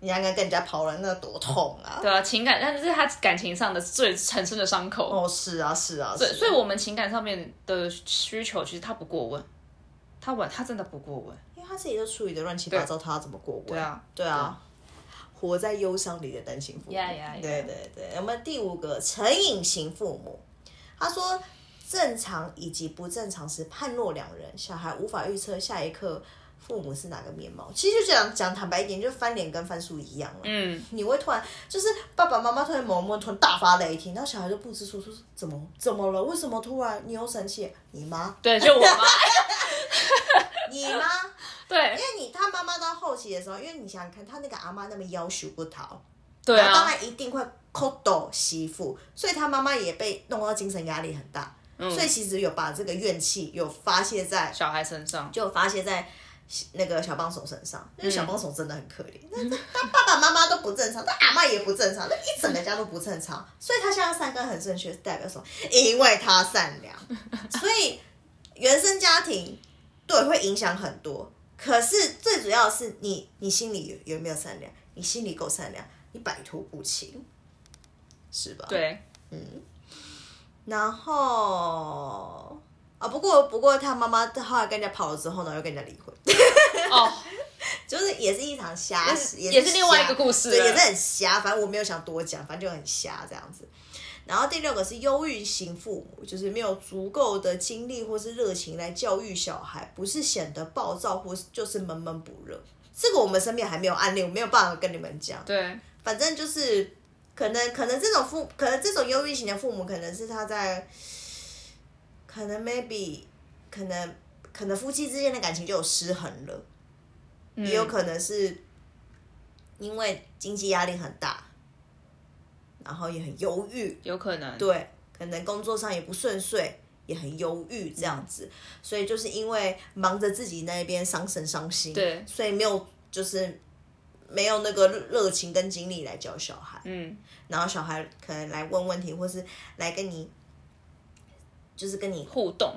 你还跟跟人家跑了，那多痛啊！对啊，情感，但是是他感情上的最产生的伤口。哦，是啊，是啊，对，所以我们情感上面的需求，其实他不过问，他问，他真的不过问。因为他自己都处理的乱七八糟，他要怎么过问？对啊对啊，活在忧伤里的单亲父母。Yeah, yeah, yeah. 对对对。我们第五个成瘾型父母，他说正常以及不正常是判若两人，小孩无法预测下一刻父母是哪个面貌。其实就讲讲坦白一点，就翻脸跟翻书一样了。嗯，你会突然就是爸爸妈妈突然某某突然大发雷霆，然后小孩就不知所措，怎么怎么了？为什么突然你又生气？你妈？对，就我妈。你吗？对因为你他妈妈到后期的时候，因为你想想看，他那个阿妈那么要求不逃，对然后当啊，然一定会抠斗媳妇，所以他妈妈也被弄到精神压力很大，嗯所以其实有把这个怨气有发泄在，小孩身上。就发泄在那个小帮手身上，因为小嗯帮手真的很可怜，那那他爸爸妈妈都不正常，他阿妈也不正常，那一整个家都不正常，所以他现在三根很正确，代表什么？因为他善良，所以原生家庭对会影响很多。可是最主要的是你，你心里有有没有善良？你心里够善良，你百毒不侵，是吧？。对，嗯然后啊，不过不过他妈妈后来跟人家跑了之后呢，又跟人家离婚，哦，就是也是一场瞎事，也是另外一个故事对，也是很瞎。反正我没有想多讲，反正就很瞎这样子。然后第六个是忧郁型父母，就是没有足够的精力或是热情来教育小孩，不是显得暴躁，或是就是闷闷不乐。这个我们身边还没有案例，我没有办法跟你们讲。对，反正就是可能可能这种父，可能这种忧郁型的父母，可能是他在，可能 maybe 可能可能夫妻之间的感情就有失衡了，也有可能是因为经济压力很大，然后也很忧郁，有可能。对，可能工作上也不顺遂，也很忧郁这样子，所以就是因为忙着自己那边伤神伤心，对所以没有就是没有那个热热情跟精力来教小孩，嗯，然后小孩可能来问问题，或是来跟你，就是跟你，互动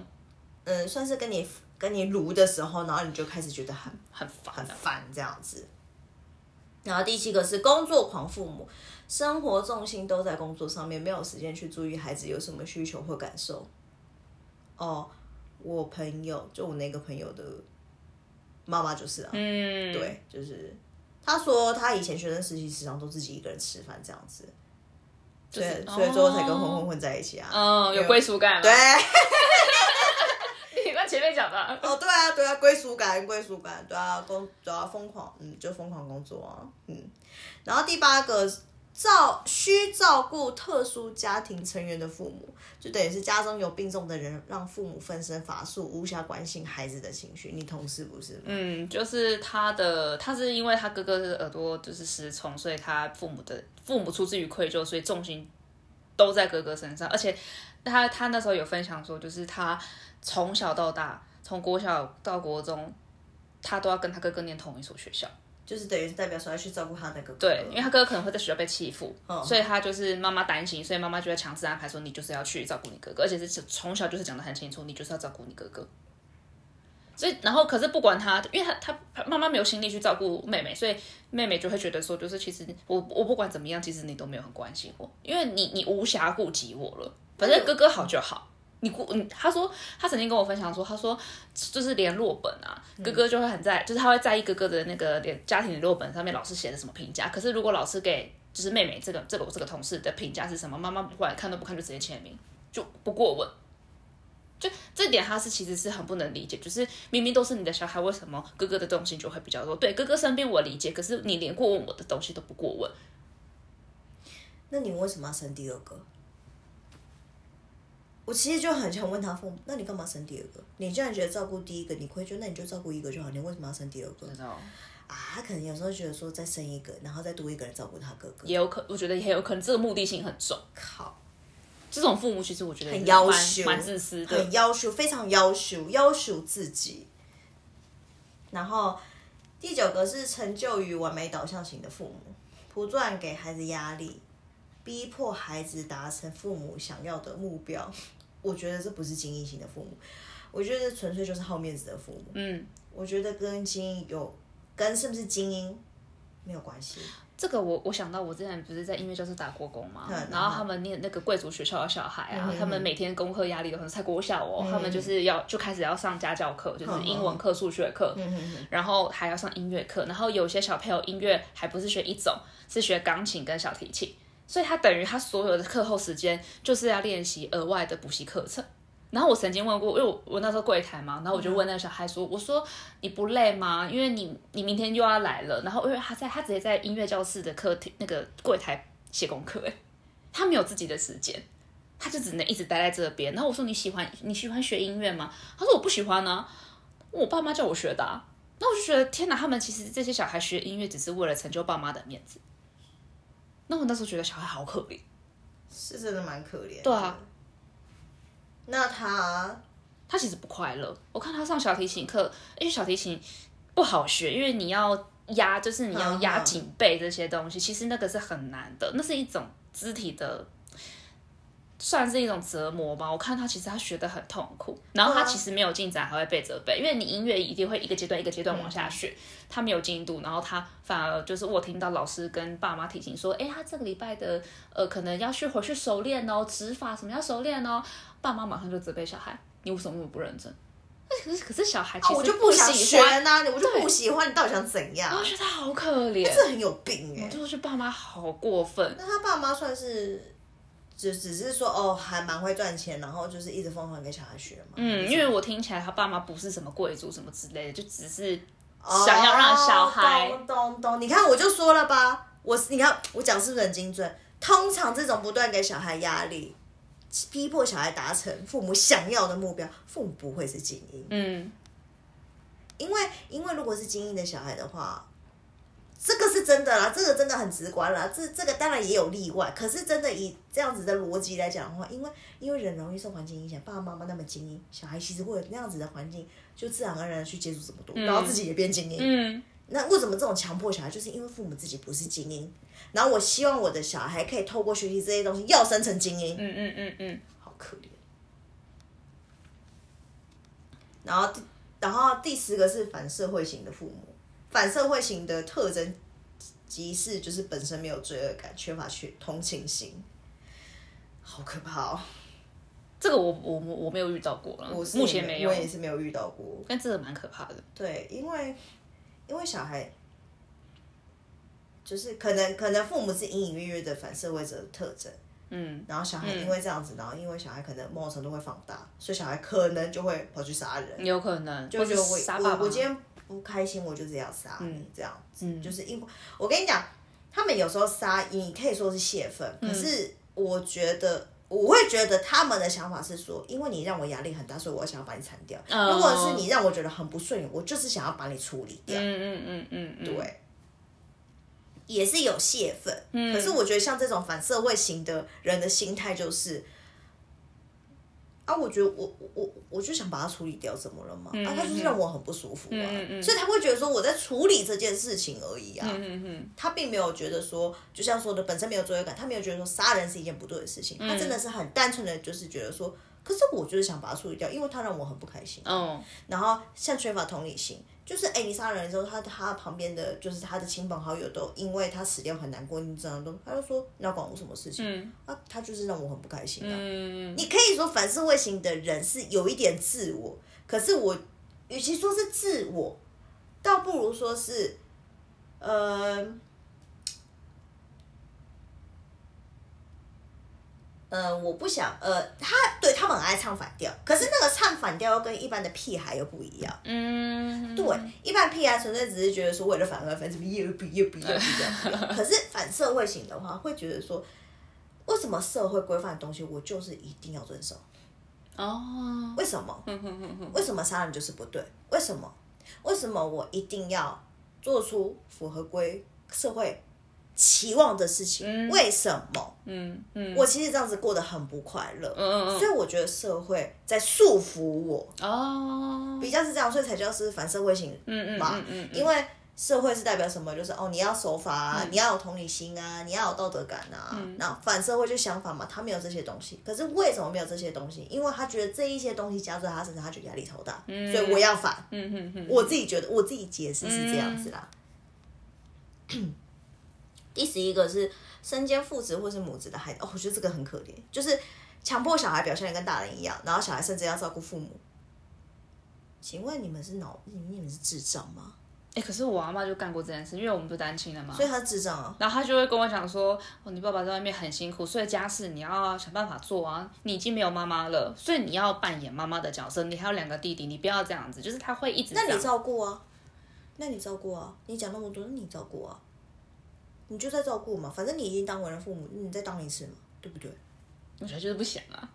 嗯，算是跟你跟你撸的时候，然后你就开始觉得很很烦啊。很烦这样子。然后第七个是工作狂父母，生活重心都在工作上面，没有时间去注意孩子有什么需求或感受。哦，我朋友就我那个朋友的妈妈就是啊，嗯，对，就是他说他以前学生时期时常都自己一个人吃饭这样子，对，是所以最后才跟哦混混混在一起啊。嗯，有归属感了。对，你刚前面讲的，哦，对啊，对啊，归属感，归属感，对啊，工，对啊，疯狂，嗯，就疯狂工作啊，嗯。然后第八个，照需照顾特殊家庭成员的父母，就等于是家中有病重的人，让父母分身乏术，无暇关心孩子的情绪。你同事不是吗？嗯，就是他的，他是因为他哥哥的耳朵就是失聪，所以他父母的父母出自于愧疚，所以重心都在哥哥身上。而且他他那时候有分享说，就是他从小到大，从国小到国中，他都要跟他哥哥念同一所学校。就是等于是代表说要去照顾他的哥哥。对，因为他哥哥可能会在学校被欺负，嗯所以他就是妈妈担心，所以妈妈就会强制安排说你就是要去照顾你哥哥，而且是从小就是讲的很清楚，你就是要照顾你哥哥。所以，然后可是不管他，因为他他他妈妈没有心力去照顾妹妹，所以妹妹就会觉得说，就是其实我我不管怎么样，其实你都没有很关心我，因为你你无暇顾及我了，反正哥哥好就好。你过嗯，他说他曾经跟我分享说，他说就是联络本啊，哥哥就会很在，就是他会在意哥哥的那个联家庭联络本上面老师写的什么评价。可是如果老师给就是妹妹这个这个我这个同事的评价是什么，妈妈不管看都不看就直接签名，就不过问。就这点他是其实是很不能理解，就是明明都是你的小孩，为什么哥哥的东西就会比较多？对，哥哥生病我理解，可是你连过问我的东西都不过问，那你为什么要生第二个？我其实就很想问他父母，那你干嘛生第二个？你既然觉得照顾第一个你愧疚，那你就照顾一个就好，你为什么要生第二个？知道？啊，他可能有时候觉得说再生一个，然后再多一个人照顾他哥哥。也有可，我觉得也有可能这个目的性很重。靠，这种父母其实我觉得很要求，蛮自私的。很要求，非常要求，要求自己。然后第九个是成就于完美导向型的父母，不断给孩子压力，逼迫孩子达成父母想要的目标。我觉得这不是精英型的父母，我觉得纯粹就是好面子的父母。嗯，我觉得跟精英有跟是不是精英没有关系。这个我我想到我之前不是在音乐教室打过工嘛，嗯然后他们念那个贵族学校的小孩啊，嗯他们每天功课压力都很才国小哦，他们就是要就开始要上家教课，就是英文课、数学课，嗯然后还要上音乐课，然后有些小朋友音乐还不是学一种，是学钢琴跟小提琴，所以他等于他所有的课后时间就是要练习额外的补习课程。然后我曾经问过，因为我我那时候柜台嘛，然后我就问那个小孩说：“我说你不累吗？因为你你明天又要来了。”然后因为他在他直接在音乐教室的客厅那个柜台写功课，哎，他没有自己的时间，他就只能一直待在这边。然后我说：“你喜欢你喜欢学音乐吗？”他说：“我不喜欢呢、我爸妈叫我学的、啊。”那我就觉得天哪，他们其实这些小孩学音乐只是为了成就爸妈的面子。那我那时候觉得小孩好可怜。是真的蛮可怜。对啊。那他他其实不快乐。我看他上小提琴课，因为小提琴不好学，因为你要压，就是你要压嗯嗯颈背这些东西，其实那个是很难的，那是一种肢体的。算是一种折磨吧，我看他其实他学的很痛苦，然后他其实没有进展还会被责备，因为你音乐一定会一个阶段一个阶段往下嗯学，他没有进度，然后他反而就是我听到老师跟爸妈提醒说，哎，他这个礼拜的呃可能要去回去熟练哦，指法什么要熟练哦，爸妈马上就责备小孩，你为什么那么不认真？可是可是小孩其啊，我就不想喜学欢，呐、我就不喜欢，你到底想怎样？我觉得他好可怜，这很有病哎、我就觉得爸妈好过分。那他爸妈算是，只只是说哦，还蛮会赚钱，然后就是一直疯狂给小孩学嘛。嗯，因为我听起来他爸妈不是什么贵族什么之类的，就只是哦想要让小孩懂懂懂。你看我就说了吧，我你看我讲是不是很精准？通常这种不断给小孩压力，逼迫小孩达成父母想要的目标，父母不会是精英。嗯，因为因为如果是精英的小孩的话，这个是真的啦，这个真的很直观啦。这这个当然也有例外，可是真的以这样子的逻辑来讲的话，因为因为人容易受环境影响，爸爸妈妈那么精英，小孩其实会有那样子的环境，就自然而然地去接触这么多，然后自己也变精英。嗯，那为什么这种强迫小孩，就是因为父母自己不是精英，然后我希望我的小孩可以透过学习这些东西，要生成精英。嗯嗯嗯嗯，好可怜。然后第，然后第十个是反社会型的父母，反社会型的特征即是就是本身没有罪恶感，缺乏去同情心，好可怕哦！这个我我我我没有遇到过了，我目前没有我，也是没有遇到过。但这个蛮可怕的。对，因为因为小孩，就是可能可能父母是隐隐约约的反社会者的特征，嗯，然后小孩因为这样子，然后因为小孩可能某种程度会放大，所以小孩可能就会跑去杀人，有可能，就就觉得我杀爸爸我我今天不开心，我就是要杀嗯你这样子，就是因为我跟你讲，他们有时候杀你可以说是泄愤，嗯可是我觉得。我会觉得他们的想法是说，因为你让我压力很大，所以我想要把你铲掉。哦如果是你让我觉得很不顺眼，我就是想要把你处理掉。嗯嗯嗯嗯嗯，对，也是有泄愤。嗯可是我觉得像这种反社会型的人的心态就是，啊，我觉得我我我我就想把它处理掉，怎么了嘛？啊，他就是让我很不舒服啊，所以他会觉得说我在处理这件事情而已啊。嗯嗯嗯，他并没有觉得说，就像说的，本身没有罪恶感，他没有觉得说杀人是一件不对的事情，他真的是很单纯的就是觉得说，可是我就是想把它处理掉，因为他让我很不开心。哦，然后像缺乏同理心，就是哎，你杀人的时候，他他旁边的就是他的亲朋好友都因为他死掉很难过，你怎样都，他就说你要管我什么事情？嗯啊，他就是让我很不开心啊。嗯你可以说反社会型的人是有一点自我，可是我与其说是自我，倒不如说是，呃。呃，我不想，呃，他对他们很爱唱反调，可是那个唱反调又跟一般的屁孩又不一样。嗯，对，一般屁孩纯粹只是觉得说为了反而反什么又不又不又不又不，可是反社会型的话，会觉得说，为什么社会规范的东西我就是一定要遵守？哦，为什么？为什么杀人就是不对？为什么？为什么我一定要做出符合规社会期望的事情？为什么？嗯嗯，我其实这样子过得很不快乐，嗯嗯所以我觉得社会在束缚我，哦，比较是这样，所以才叫是反社会型嗯嗯嘛。嗯嗯，因为社会是代表什么？就是哦，你要守法啊，你要有同理心啊，你要有道德感啊。那反社会就相反嘛，他没有这些东西。可是为什么没有这些东西？因为他觉得这一些东西加在他身上，他觉得压力超大，所以我要反。嗯嗯嗯，我自己觉得，我自己解释是这样子啦。第十一个是身兼父职或是母职的孩子，哦，我觉得这个很可怜，就是强迫小孩表现的跟大人一样，然后小孩甚至要照顾父母。请问你们是脑，你们你们是智障吗？哎，可是我阿妈就干过这件事，因为我们不单亲了嘛，所以她是智障啊。然后她就会跟我讲说，哦，你爸爸在外面很辛苦，所以家事你要想办法做啊。你已经没有妈妈了，所以你要扮演妈妈的角色。你还有两个弟弟，你不要这样子，就是他会一直那你照顾啊？那你照顾啊？你讲那么多，那你照顾啊？你就在照顾嘛，反正你已经当为人父母，你再当一次嘛，对不对？我觉得就是不想啊。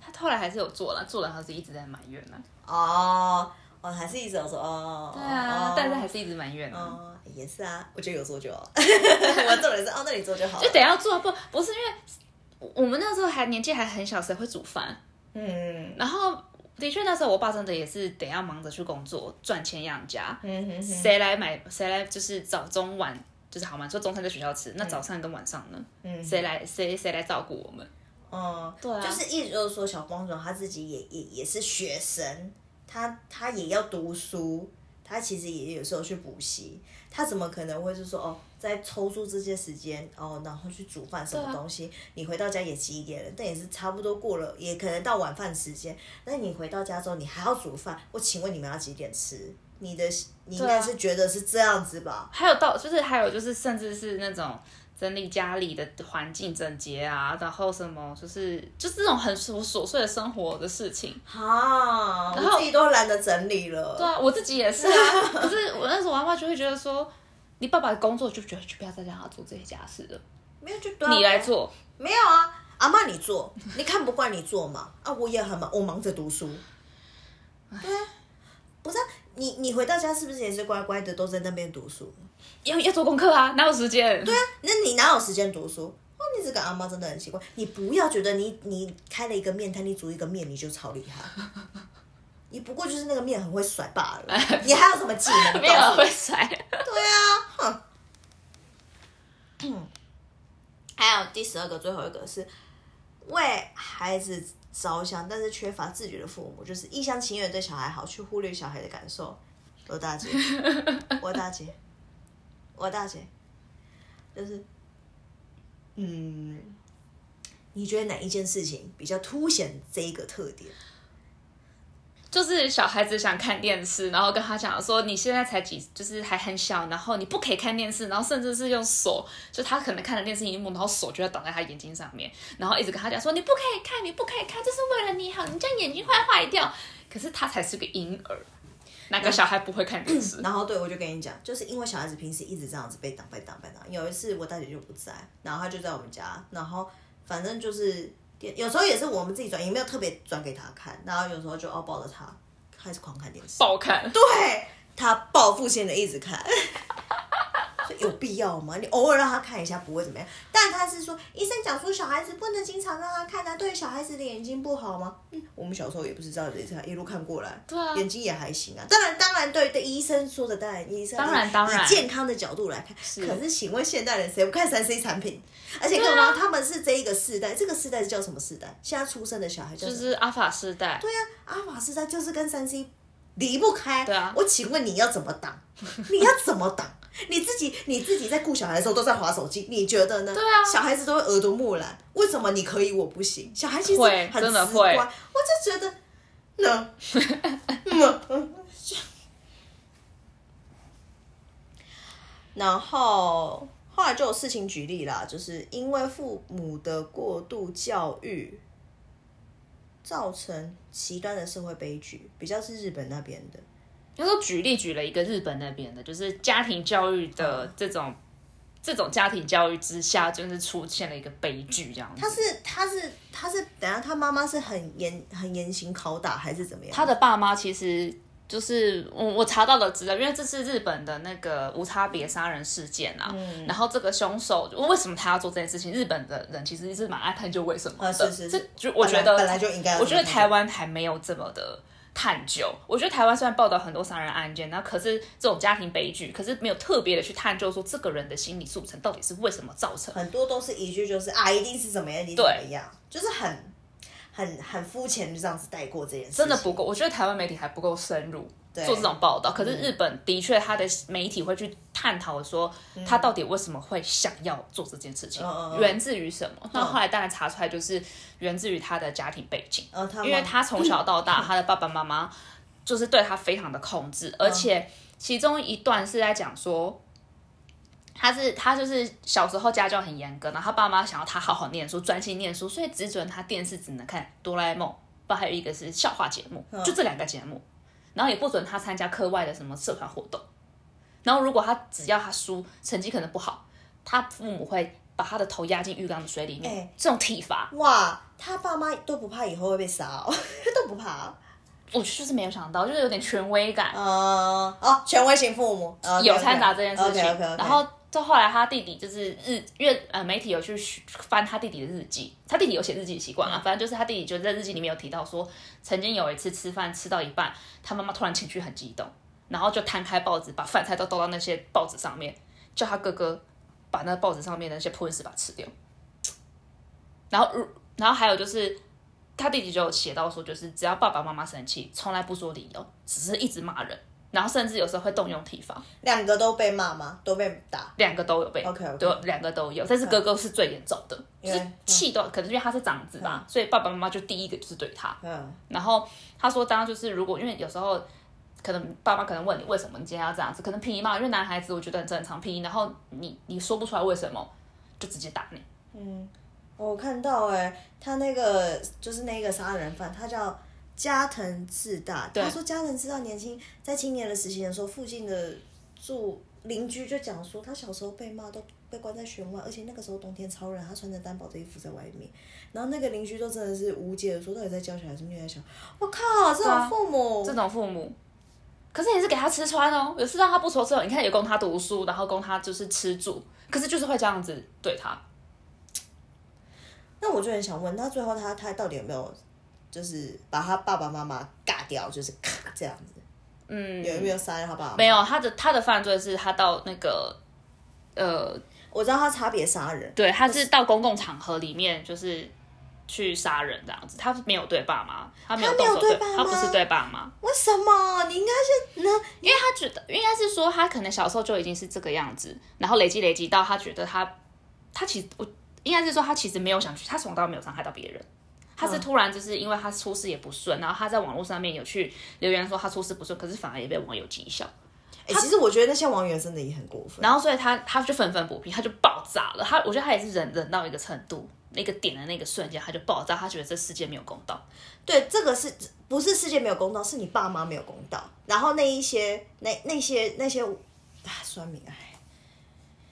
他后来还是有做了，做了他是一直在埋怨呢、哦，哦，还是一直有说哦，对啊，哦但是还是一直埋怨啊。哦，也是啊，我觉得有做就好。我做人是哦，那你做就好。就得要做，不不是因为我们那时候还年纪还很小，谁会煮饭？嗯然后的确那时候我爸真的也是得要忙着去工作赚钱养家，嗯哼哼，谁来买谁来就是早中晚就是好嘛，说中餐在学校吃，那早上跟晚上呢？嗯谁来谁谁来照顾我们？嗯，对啊就是一直就是说，小光总他自己也也也是学生，他他也要读书，他其实也有时候去补习，他怎么可能会是说哦，在抽出这些时间哦，然后去煮饭什么东西？你回到家也几点了？但也是差不多过了，也可能到晚饭时间。那你回到家之后，你还要煮饭，我请问你们要几点吃？你的你应该是觉得是这样子吧？还有到就是还有就是甚至是那种整理家里的环境整洁啊，然后什么就是就是这种很琐琐碎的生活的事情。啊，然后己都懒得整理了。对啊，我自己也是啊。可是我那时候我妈妈就会觉得说，你爸爸的工作就觉得就不要再让他做这些家事了，没有就对啊你来做。没有啊，阿妈你做，你看不惯你做嘛？啊，我也很忙，我忙着读书。对啊，不是、啊、你你回到家是不是也是乖乖的都在那边读书？要要做功课啊，哪有时间？对啊，那你哪有时间读书？哦，你这个阿妈真的很奇怪。你不要觉得你你开了一个面摊，你煮一个面你就超厉害。你不过就是那个面很会甩罢了，你还有什么技能？你没有会甩。对啊，哼。还有第十二个，最后一个是为孩子着想，但是缺乏自觉的父母，就是一厢情愿对小孩好，去忽略小孩的感受。我大姐，我大姐，我大姐，就是，嗯，你觉得哪一件事情比较凸显这一个特点？就是小孩子想看电视，然后跟他讲说你现在才几，就是还很小，然后你不可以看电视，然后甚至是用手，就他可能看了电视荧幕，然后手就要挡在他眼睛上面，然后一直跟他讲说你不可以看，你不可以看，这是为了你好，你这样眼睛会坏掉。可是他才是个婴儿，哪个小孩不会看电视？然后对我就跟你讲，就是因为小孩子平时一直这样子被挡被挡被挡。有一次我大姐就不在，然后他就在我们家，然后反正就是有时候也是我们自己转，也没有特别转给他看，然后有时候就哦抱着他开始狂看电视，爆看，对他报复性的一直看。有必要吗？你偶尔让他看一下不会怎么样，但他是说医生讲说小孩子不能经常让他看啊，对小孩子的眼睛不好吗？嗯，我们小时候也不是这样子，一路看过来，对啊眼睛也还行啊。当然，当然，对对，医生说的当然，医生当然当然以健康的角度来看，可是请问现代人谁不看三 C 产品？而且更何况他们是这一个世代，这个世代是叫什么世代？现在出生的小孩叫？就是阿法世代，对啊，阿法世代就是跟三 C 离不开。对啊我请问你要怎么挡？你要怎么挡？你自己你自己在顾小孩的时候都在划手机，你觉得呢？对啊小孩子都会耳濡目染，为什么你可以我不行？小孩其实会很直观，我就觉得呢，嗯嗯然后后来就有事情举例啦，就是因为父母的过度教育，造成极端的社会悲剧，比较是日本那边的。他说举例举了一个日本那边的，就是家庭教育的这种、这种家庭教育之下，就是出现了一个悲剧这样子。他是他是他是，等下他妈妈是很严很严刑拷打还是怎么样？他的爸妈其实就是我我查到的资料，因为这是日本的那个无差别杀人事件啊。嗯然后这个凶手为什么他要做这件事情？日本的人其实是蛮爱探究为什么的。啊是是是这就我觉得本来就应该我觉得台湾还没有这么的。探究，我觉得台湾虽然报道很多杀人案件，那可是这种家庭悲剧，可是没有特别的去探究说这个人的心理塑成到底是为什么造成。很多都是一句就是啊，一定是怎么样，一定怎么样，就是很很很肤浅，就这样子带过这件事情。真的不够，我觉得台湾媒体还不够深入对做这种报道。可是日本的确，他的媒体会去探讨说，他到底为什么会想要做这件事情，源自于什么？那后来当然查出来，就是源自于他的家庭背景，因为他从小到大，他的爸爸妈妈就是对他非常的控制，而且其中一段是在讲说。他是他就是小时候家教很严格，然后他爸妈想要他好好念书，专心念书，所以只准他电视只能看哆啦 A 梦，不还有一个是笑话节目，就这两个节目，然后也不准他参加课外的什么社团活动。然后如果他只要他输，成绩可能不好，他父母会把他的头压进浴缸的水里面，欸这种体罚，哇，他爸妈都不怕以后会被杀哦，都不怕。我就是没有想到，就是有点权威感。嗯，哦，权威型父母呃有掺杂这件事情。然后到后来他弟弟就是日，因为呃媒体有去翻他弟弟的日记，他弟弟有写日记的习惯啊，反正就是他弟弟就在日记里面有提到说，曾经有一次吃饭吃到一半，他妈妈突然情绪很激动，然后就摊开报纸，把饭菜都倒到那些报纸上面，叫他哥哥把那报纸上面的那些破碎把它吃掉。然后，然后还有就是。他弟弟就有写到说，就是只要爸爸妈妈生气，从来不说理由，只是一直骂人，然后甚至有时候会动用体罚。两个都被骂吗？都被打？两个都有被 OK，OK 对，两个都有，但是哥哥是最严重的，就是气都可能因为他是长子吧，所以爸爸妈妈就第一个就是对他。嗯，然后他说，当然就是如果因为有时候可能爸妈可能问你为什么你今天要这样子，可能皮嘛，因为男孩子我觉得很正常皮，然后你你说不出来为什么，就直接打你。嗯我看到哎、他那个就是那个杀人犯，他叫加藤自大。他说加藤自大年轻在青年的时期的时候，附近的住邻居就讲说，他小时候被骂都被关在玄关，而且那个时候冬天超冷，他穿着单薄的衣服在外面。然后那个邻居都真的是无解的说，到底在教小孩还是虐待小孩？我靠，这种父母，这种父母，可是也是给他吃穿哦，有是让他不愁吃哦。你看也供他读书，然后供他就是吃住，可是就是会这样子对他。那我就很想问，他最后他他到底有没有就是把他爸爸妈妈嘎掉，就是咔这样子？嗯，有没有杀掉他爸爸妈妈？没有，他的他的犯罪是他到那个呃我知道他差别杀人，对，他是到公共场合里面就是去杀人这样子，他没有对爸妈，他没有对爸妈他不是对爸妈，为什么？你应该是呢？因为他觉得应该是说他可能小时候就已经是这个样子，然后累积累积到他觉得他他其实我应该是说他其实没有想去，他从头到没有伤害到别人，他是突然就是因为他出事也不顺，然后他在网络上面有去留言说他出事不顺，可是反而也被网友讥笑。哎、其实我觉得那些网友真的也很过分。然后所以他他就愤愤不平，他就爆炸了。他我觉得他也是忍忍到一个程度，那个点的那个瞬间他就爆炸，他觉得这世界没有公道。对，这个是不是世界没有公道？是你爸妈没有公道。然后那一些那那些那些啊，酸民哎，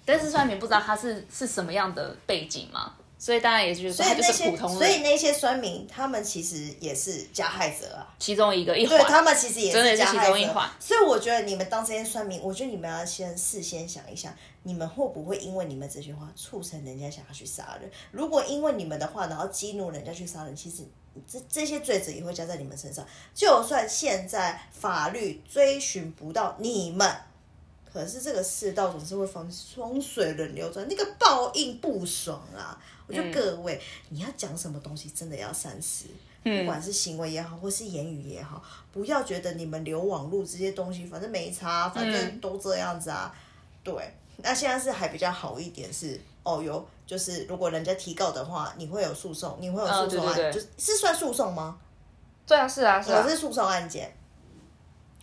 但是算命不知道他是是什么样的背景嘛，所以当然也就是说他就所以那些是普通所以那些酸民他们其实也是加害者啊。其中一个一对他。们其实也真的是加害者其中一环，所以我觉得你们当这些酸民，我觉得你们要先事先想一想，你们会不会因为你们这句话促成人家想要去杀人？如果因为你们的话，然后激怒人家去杀人，其实这这些罪责也会加在你们身上。就算现在法律追寻不到你们，可是这个世道总是会风风水轮流转，那个报应不爽啊！我觉得各位，你要讲什么东西，真的要三思。不管是行为也好，或是言语也好，不要觉得你们留网路这些东西，反正没差，反正都这样子啊。对，那现在是还比较好一点是，哦有，就是如果人家提告的话，你会有诉讼，你会有诉讼案，嗯对对对就是是算诉讼吗？对啊，是啊，是啊我，是诉讼案件。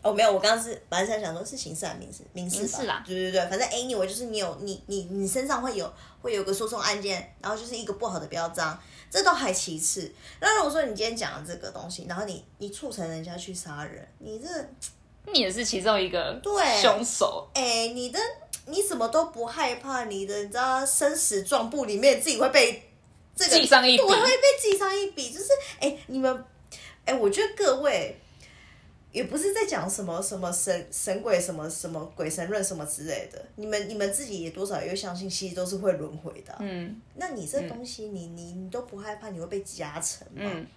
哦，没有，我刚刚是本来是想说是刑事还是民事，民事吧民事啦对对对，反正 anyway 就是你有你你你身上会有会有个诉讼案件，然后就是一个不好的标章，这都还其次。那如果说你今天讲了这个东西，然后你你促成人家去杀人，你这你也是其中一个对凶手。哎，你的你怎么都不害怕，你的你知道生死状簿里面自己会被这个记上一笔我，会被记上一笔，就是哎，你们哎，我觉得各位。也不是在讲什么什么神神鬼什么什么鬼神论什么之类的，你们你们自己也多少也会相信，其实都是会轮回的啊、嗯那你这东西，你你你都不害怕，你会被加成吗？嗯，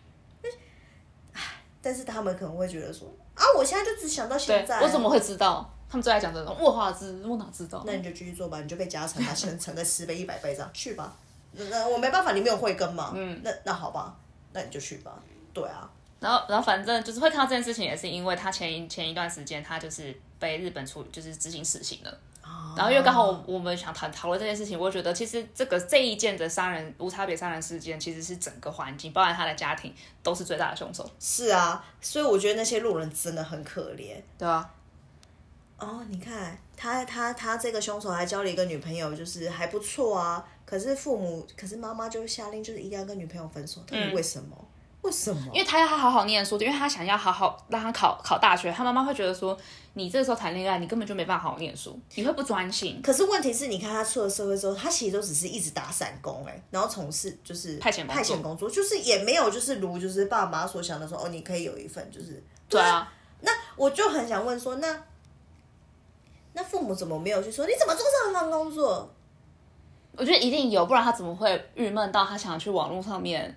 但是他们可能会觉得说啊，我现在就只想到现在，，我怎么会知道？他们最爱讲这种我哪知，我哪知道？那你就继续做吧，你就被加成吧，乘乘 个十倍、一百倍这样去吧。那那我没办法，你没有慧根嘛。嗯。那那好吧，那你就去吧。对啊。然后，然后反正就是会看到这件事情，也是因为他前一前一段时间他就是被日本处就是执行死刑了。然后因为刚好我们想讨讨论这件事情，我觉得其实这个这一件的杀人无差别杀人事件，其实是整个环境，包含他的家庭，都是最大的凶手，是啊，所以我觉得那些路人真的很可怜。对啊？哦，你看他他他这个凶手还交了一个女朋友，就是还不错啊。可是父母，可是妈妈就下令，就是一定要跟女朋友分手。到底为什么？为什么？因为他要他好好念书，因为他想要好好让他考考大学，他妈妈会觉得说，你这时候谈恋爱，你根本就没办法好好念书，你会不专心。可是问题是，你看他出了社会之后，他其实都只是一直打散工哎、然后从事就是派遣工作派遣工作，就是也没有就是如就是爸妈所想的说哦，你可以有一份就是对啊，那我就很想问说，那那父母怎么没有去说你怎么做这份工作？我觉得一定有，不然他怎么会郁闷到他想要去网络上面，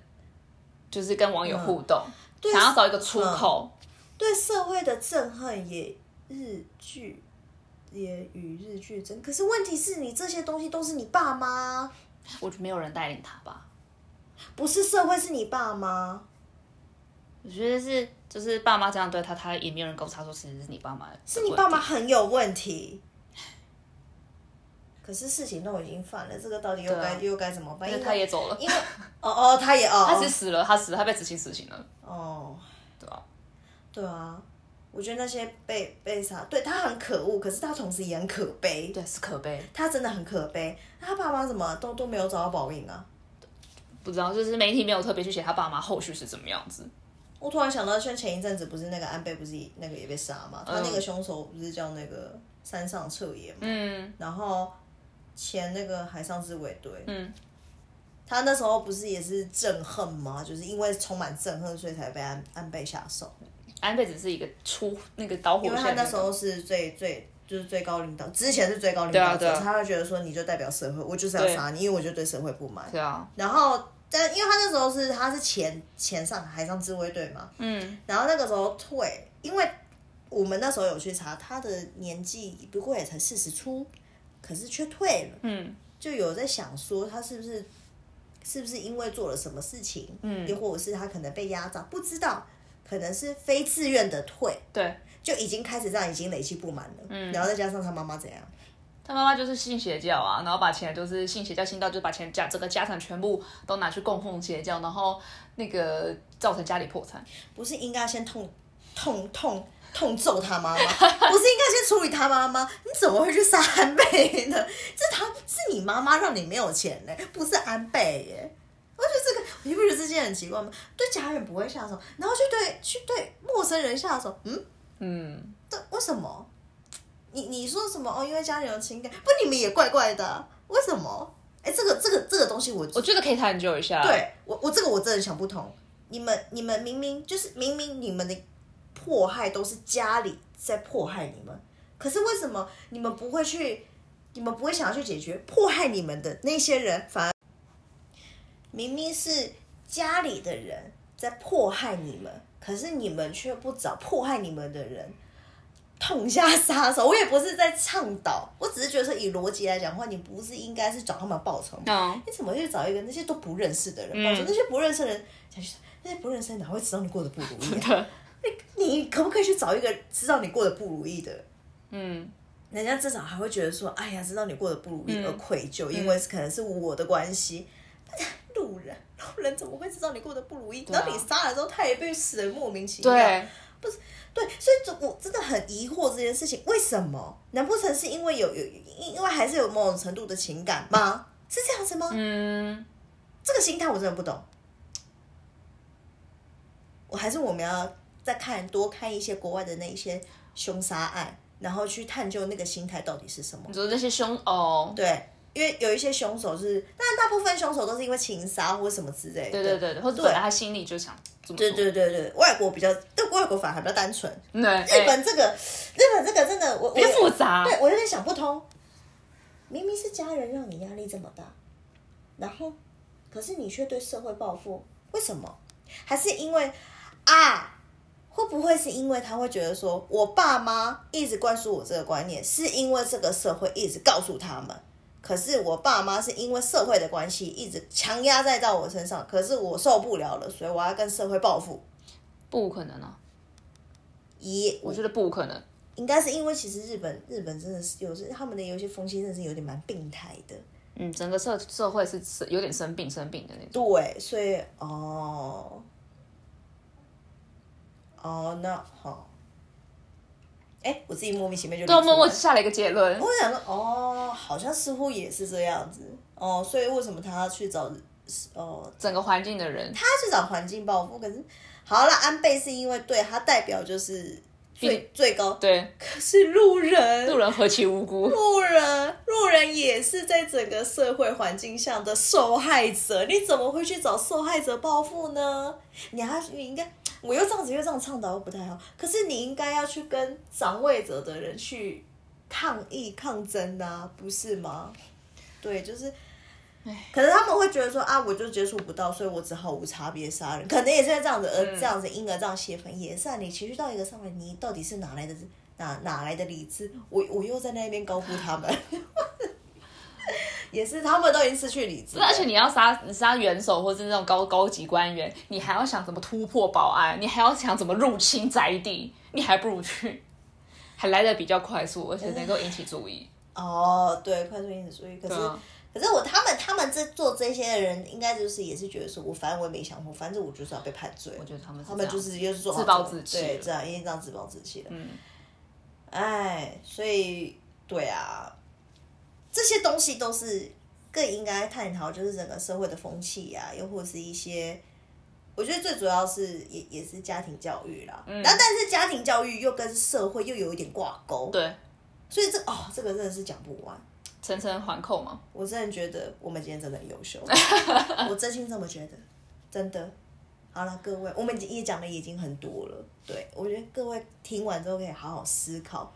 就是跟网友互动，对想要找一个出口。对社会的憎恨也日剧也与日俱增。可是问题是你这些东西都是你爸妈，我觉得没有人带领他吧。不是社会是你爸妈。我觉得是，就是爸妈这样对他，他也没有人沟察说其实是你爸妈是你爸妈很有问题。可是事情都已经犯了，这个到底又该、啊又该怎么办？因因为为他也走了，因为哦哦，他也 哦，他是死了，他死了，他被执行死刑了，哦，对啊？对啊，我觉得那些被被杀，对他很可恶，可是他同时也很可悲，对，是可悲。他真的很可悲。那他爸妈怎么都都没有找到报应啊？不知道，就是媒体没有特别去写他爸妈后续是怎么样子。我突然想到，像前一阵子不是那个安倍不是那个也被杀嘛？他那个凶手不是叫那个山上彻也嘛？嗯然后前那个海上自卫队，嗯，他那时候不是也是憎恨吗？就是因为充满憎恨，所以才被安安倍下手。安倍只是一个出那个导火因为线、他那时候是最最就是最高领导，之前是最高领导者，对啊对啊。他会觉得说你就代表社会，我就是要对杀你，因为我就对社会不满。对啊，然后，但因为他那时候是他是前前上海上自卫队嘛，嗯，然后那个时候退，因为我们那时候有去查，他的年纪不过也才四十出，可是却退了，嗯，就有在想说他是不是是不是因为做了什么事情，嗯。又或者是他可能被压榨，不知道，可能是非自愿的退，对，就已经开始这样，已经累积不满了，嗯，然后再加上他妈妈怎样，他妈妈就是信邪教啊，然后把钱就是信邪教信到就把钱家整个家产全部都拿去供奉邪教，然后那个造成家里破产。不是应该先痛痛痛痛揍他妈妈？不是应该先处理他妈妈？你怎么会去杀安倍呢？这他是你妈妈让你没有钱呢，不是安倍耶。我觉得这个，你不觉得这件很奇怪吗？对家人不会下手，然后去对去对陌生人下手，嗯嗯，对，为什么？你你说什么哦？因为家里有情感，不，你们也怪怪的啊、为什么？哎，这个这个这个东西我，我觉得可以探究一下。，对我我这个我真的想不通。你们你们明明就是明明你们的迫害都是家里在迫害你们，可是为什么你们不会去？你们不会想要去解决迫害你们的那些人，反而明明是家里的人在迫害你们，可是你们却不找迫害你们的人痛下杀手。我也不是在倡导，我只是觉得说以逻辑来讲的话，你不是应该是找他们报仇吗？嗯，你怎么去找一个那些都不认识的人报仇？那些不认识的人想去，那些不认识的人哪会知道你过得不如意、啊？对，你可不可以去找一个知道你过得不如意的？嗯，人家至少还会觉得说，哎呀，知道你过得不如意而愧疚，因为可能是我的关系。路人，路人怎么会知道你过得不如意？啊然后你杀了之后，他也被死的莫名其妙。对，对，所以这我真的很疑惑这件事情，为什么？难不成是因为有有因因为还是有某种程度的情感吗？是这样子吗？嗯，这个心态我真的不懂。我还是我们要再看多看一些国外的那一些凶杀案，然后去探究那个心态到底是什么。你说这些凶哦，对，因为有一些凶手是，当然大部分凶手都是因为情杀或什么之类的。对对对对，或者本来他心里就想对，对对对，外国比较，对外国反而还比较单纯。对，日本这个，日本这个真的，我我比较复杂，对我有点想不通。明明是家人让你压力这么大，然后，可是你却对社会报复，为什么？还是因为啊？会不会是因为他会觉得说，我爸妈一直灌输我这个观念，是因为这个社会一直告诉他们。可是我爸妈是因为社会的关系，一直强压在到我身上，可是我受不了了，所以我要跟社会报复。不可能啊，也我觉得不可能。应该是因为其实日本日本真的是有时他们的有一些风气真的是有点蛮病态的，嗯，整个社社会是是有点生病生病的那种。对，所以哦哦那好，哎，我自己莫名其妙就对，我默默下了一个结论。我想说哦，好像似乎也是这样子哦，所以为什么他要去找哦整个环境的人，他去找环境报复？可是好了，安倍是因为对他代表就是最最高，对可是路人路人何其无辜。路人，路人也是在整个社会环境下的受害者，你怎么会去找受害者报复呢？你还你应该，我又这样子又这样倡导又不太好，可是你应该要去跟掌位者的人去抗议抗争啊，不是吗？对，就是。可能他们会觉得说啊，我就接触不到，所以我只好无差别杀人。可能也是这样子，而这样子，因而这样泄愤，也是啊。你情绪到一个上面，你到底是哪来的哪哪来的理智？我我又在那边高呼他们，也是他们都已经失去理智了。而且你要杀你杀元首或是那种高高级官员，你还要想怎么突破保安，你还要想怎么入侵宅地，你还不如去，还来的比较快速，而且能够引起注意。哦，对，快速引起注意。可是、啊可是我他们他们这做这些的人，应该就是也是觉得说，我反正我也没想过，反正我就是要被判罪。我觉得他们他们就是又是做自暴自弃对，这样因为这样自暴自弃了。嗯，哎，所以对啊，这些东西都是更应该探讨，就是整个社会的风气啊，又或是一些，我觉得最主要是也也是家庭教育啦。嗯，然后但是家庭教育又跟社会又有一点挂钩，对，所以这哦，这个真的是讲不完。层层环扣嘛。我真的觉得我们今天真的很优秀，我真心这么觉得，真的。好了，各位，我们也讲的已经很多了，对我觉得各位听完之后可以好好思考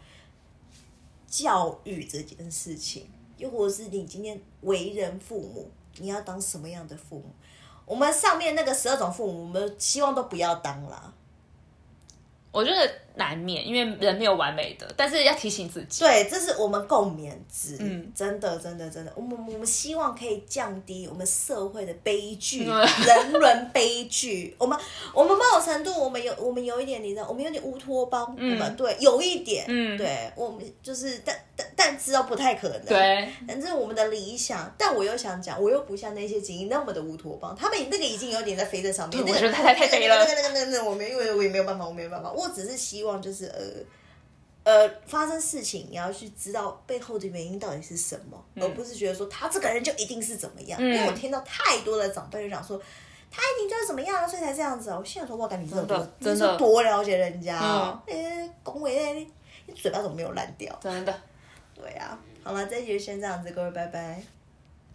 教育这件事情，又或者是你今天为人父母，你要当什么样的父母？我们上面那个十二种父母，我们希望都不要当啦。我觉得难免，因为人没有完美的，但是要提醒自己。对，这是我们共勉之。嗯真的，真的，真的，我们我们希望可以降低我们社会的悲剧，嗯人伦悲剧。我们我们某种程度，我们有我们有一点，你知道，我们有点乌托邦，我们对有一点，嗯对我们就是，但但但知道不太可能。对，反正我们的理想，但我又想讲，我又不像那些精英那么的乌托邦，他们那个已经有点在飞在上面。那个我觉得太太太飞了那个那个那个那个，我没因为我也没有办法，我没有办法，我只是希望就是呃。呃，发生事情你要去知道背后的原因到底是什么，而不是觉得说他这个人就一定是怎么样。因为我听到太多的长辈就讲说，他一定就是怎么样，所以才这样子啊。我心想说，哇感觉你真的真的是多了解人家啊！哎，恭维哎，你嘴巴怎么没有烂掉？真的。对啊，好了，这一集就先这样子，各位拜拜。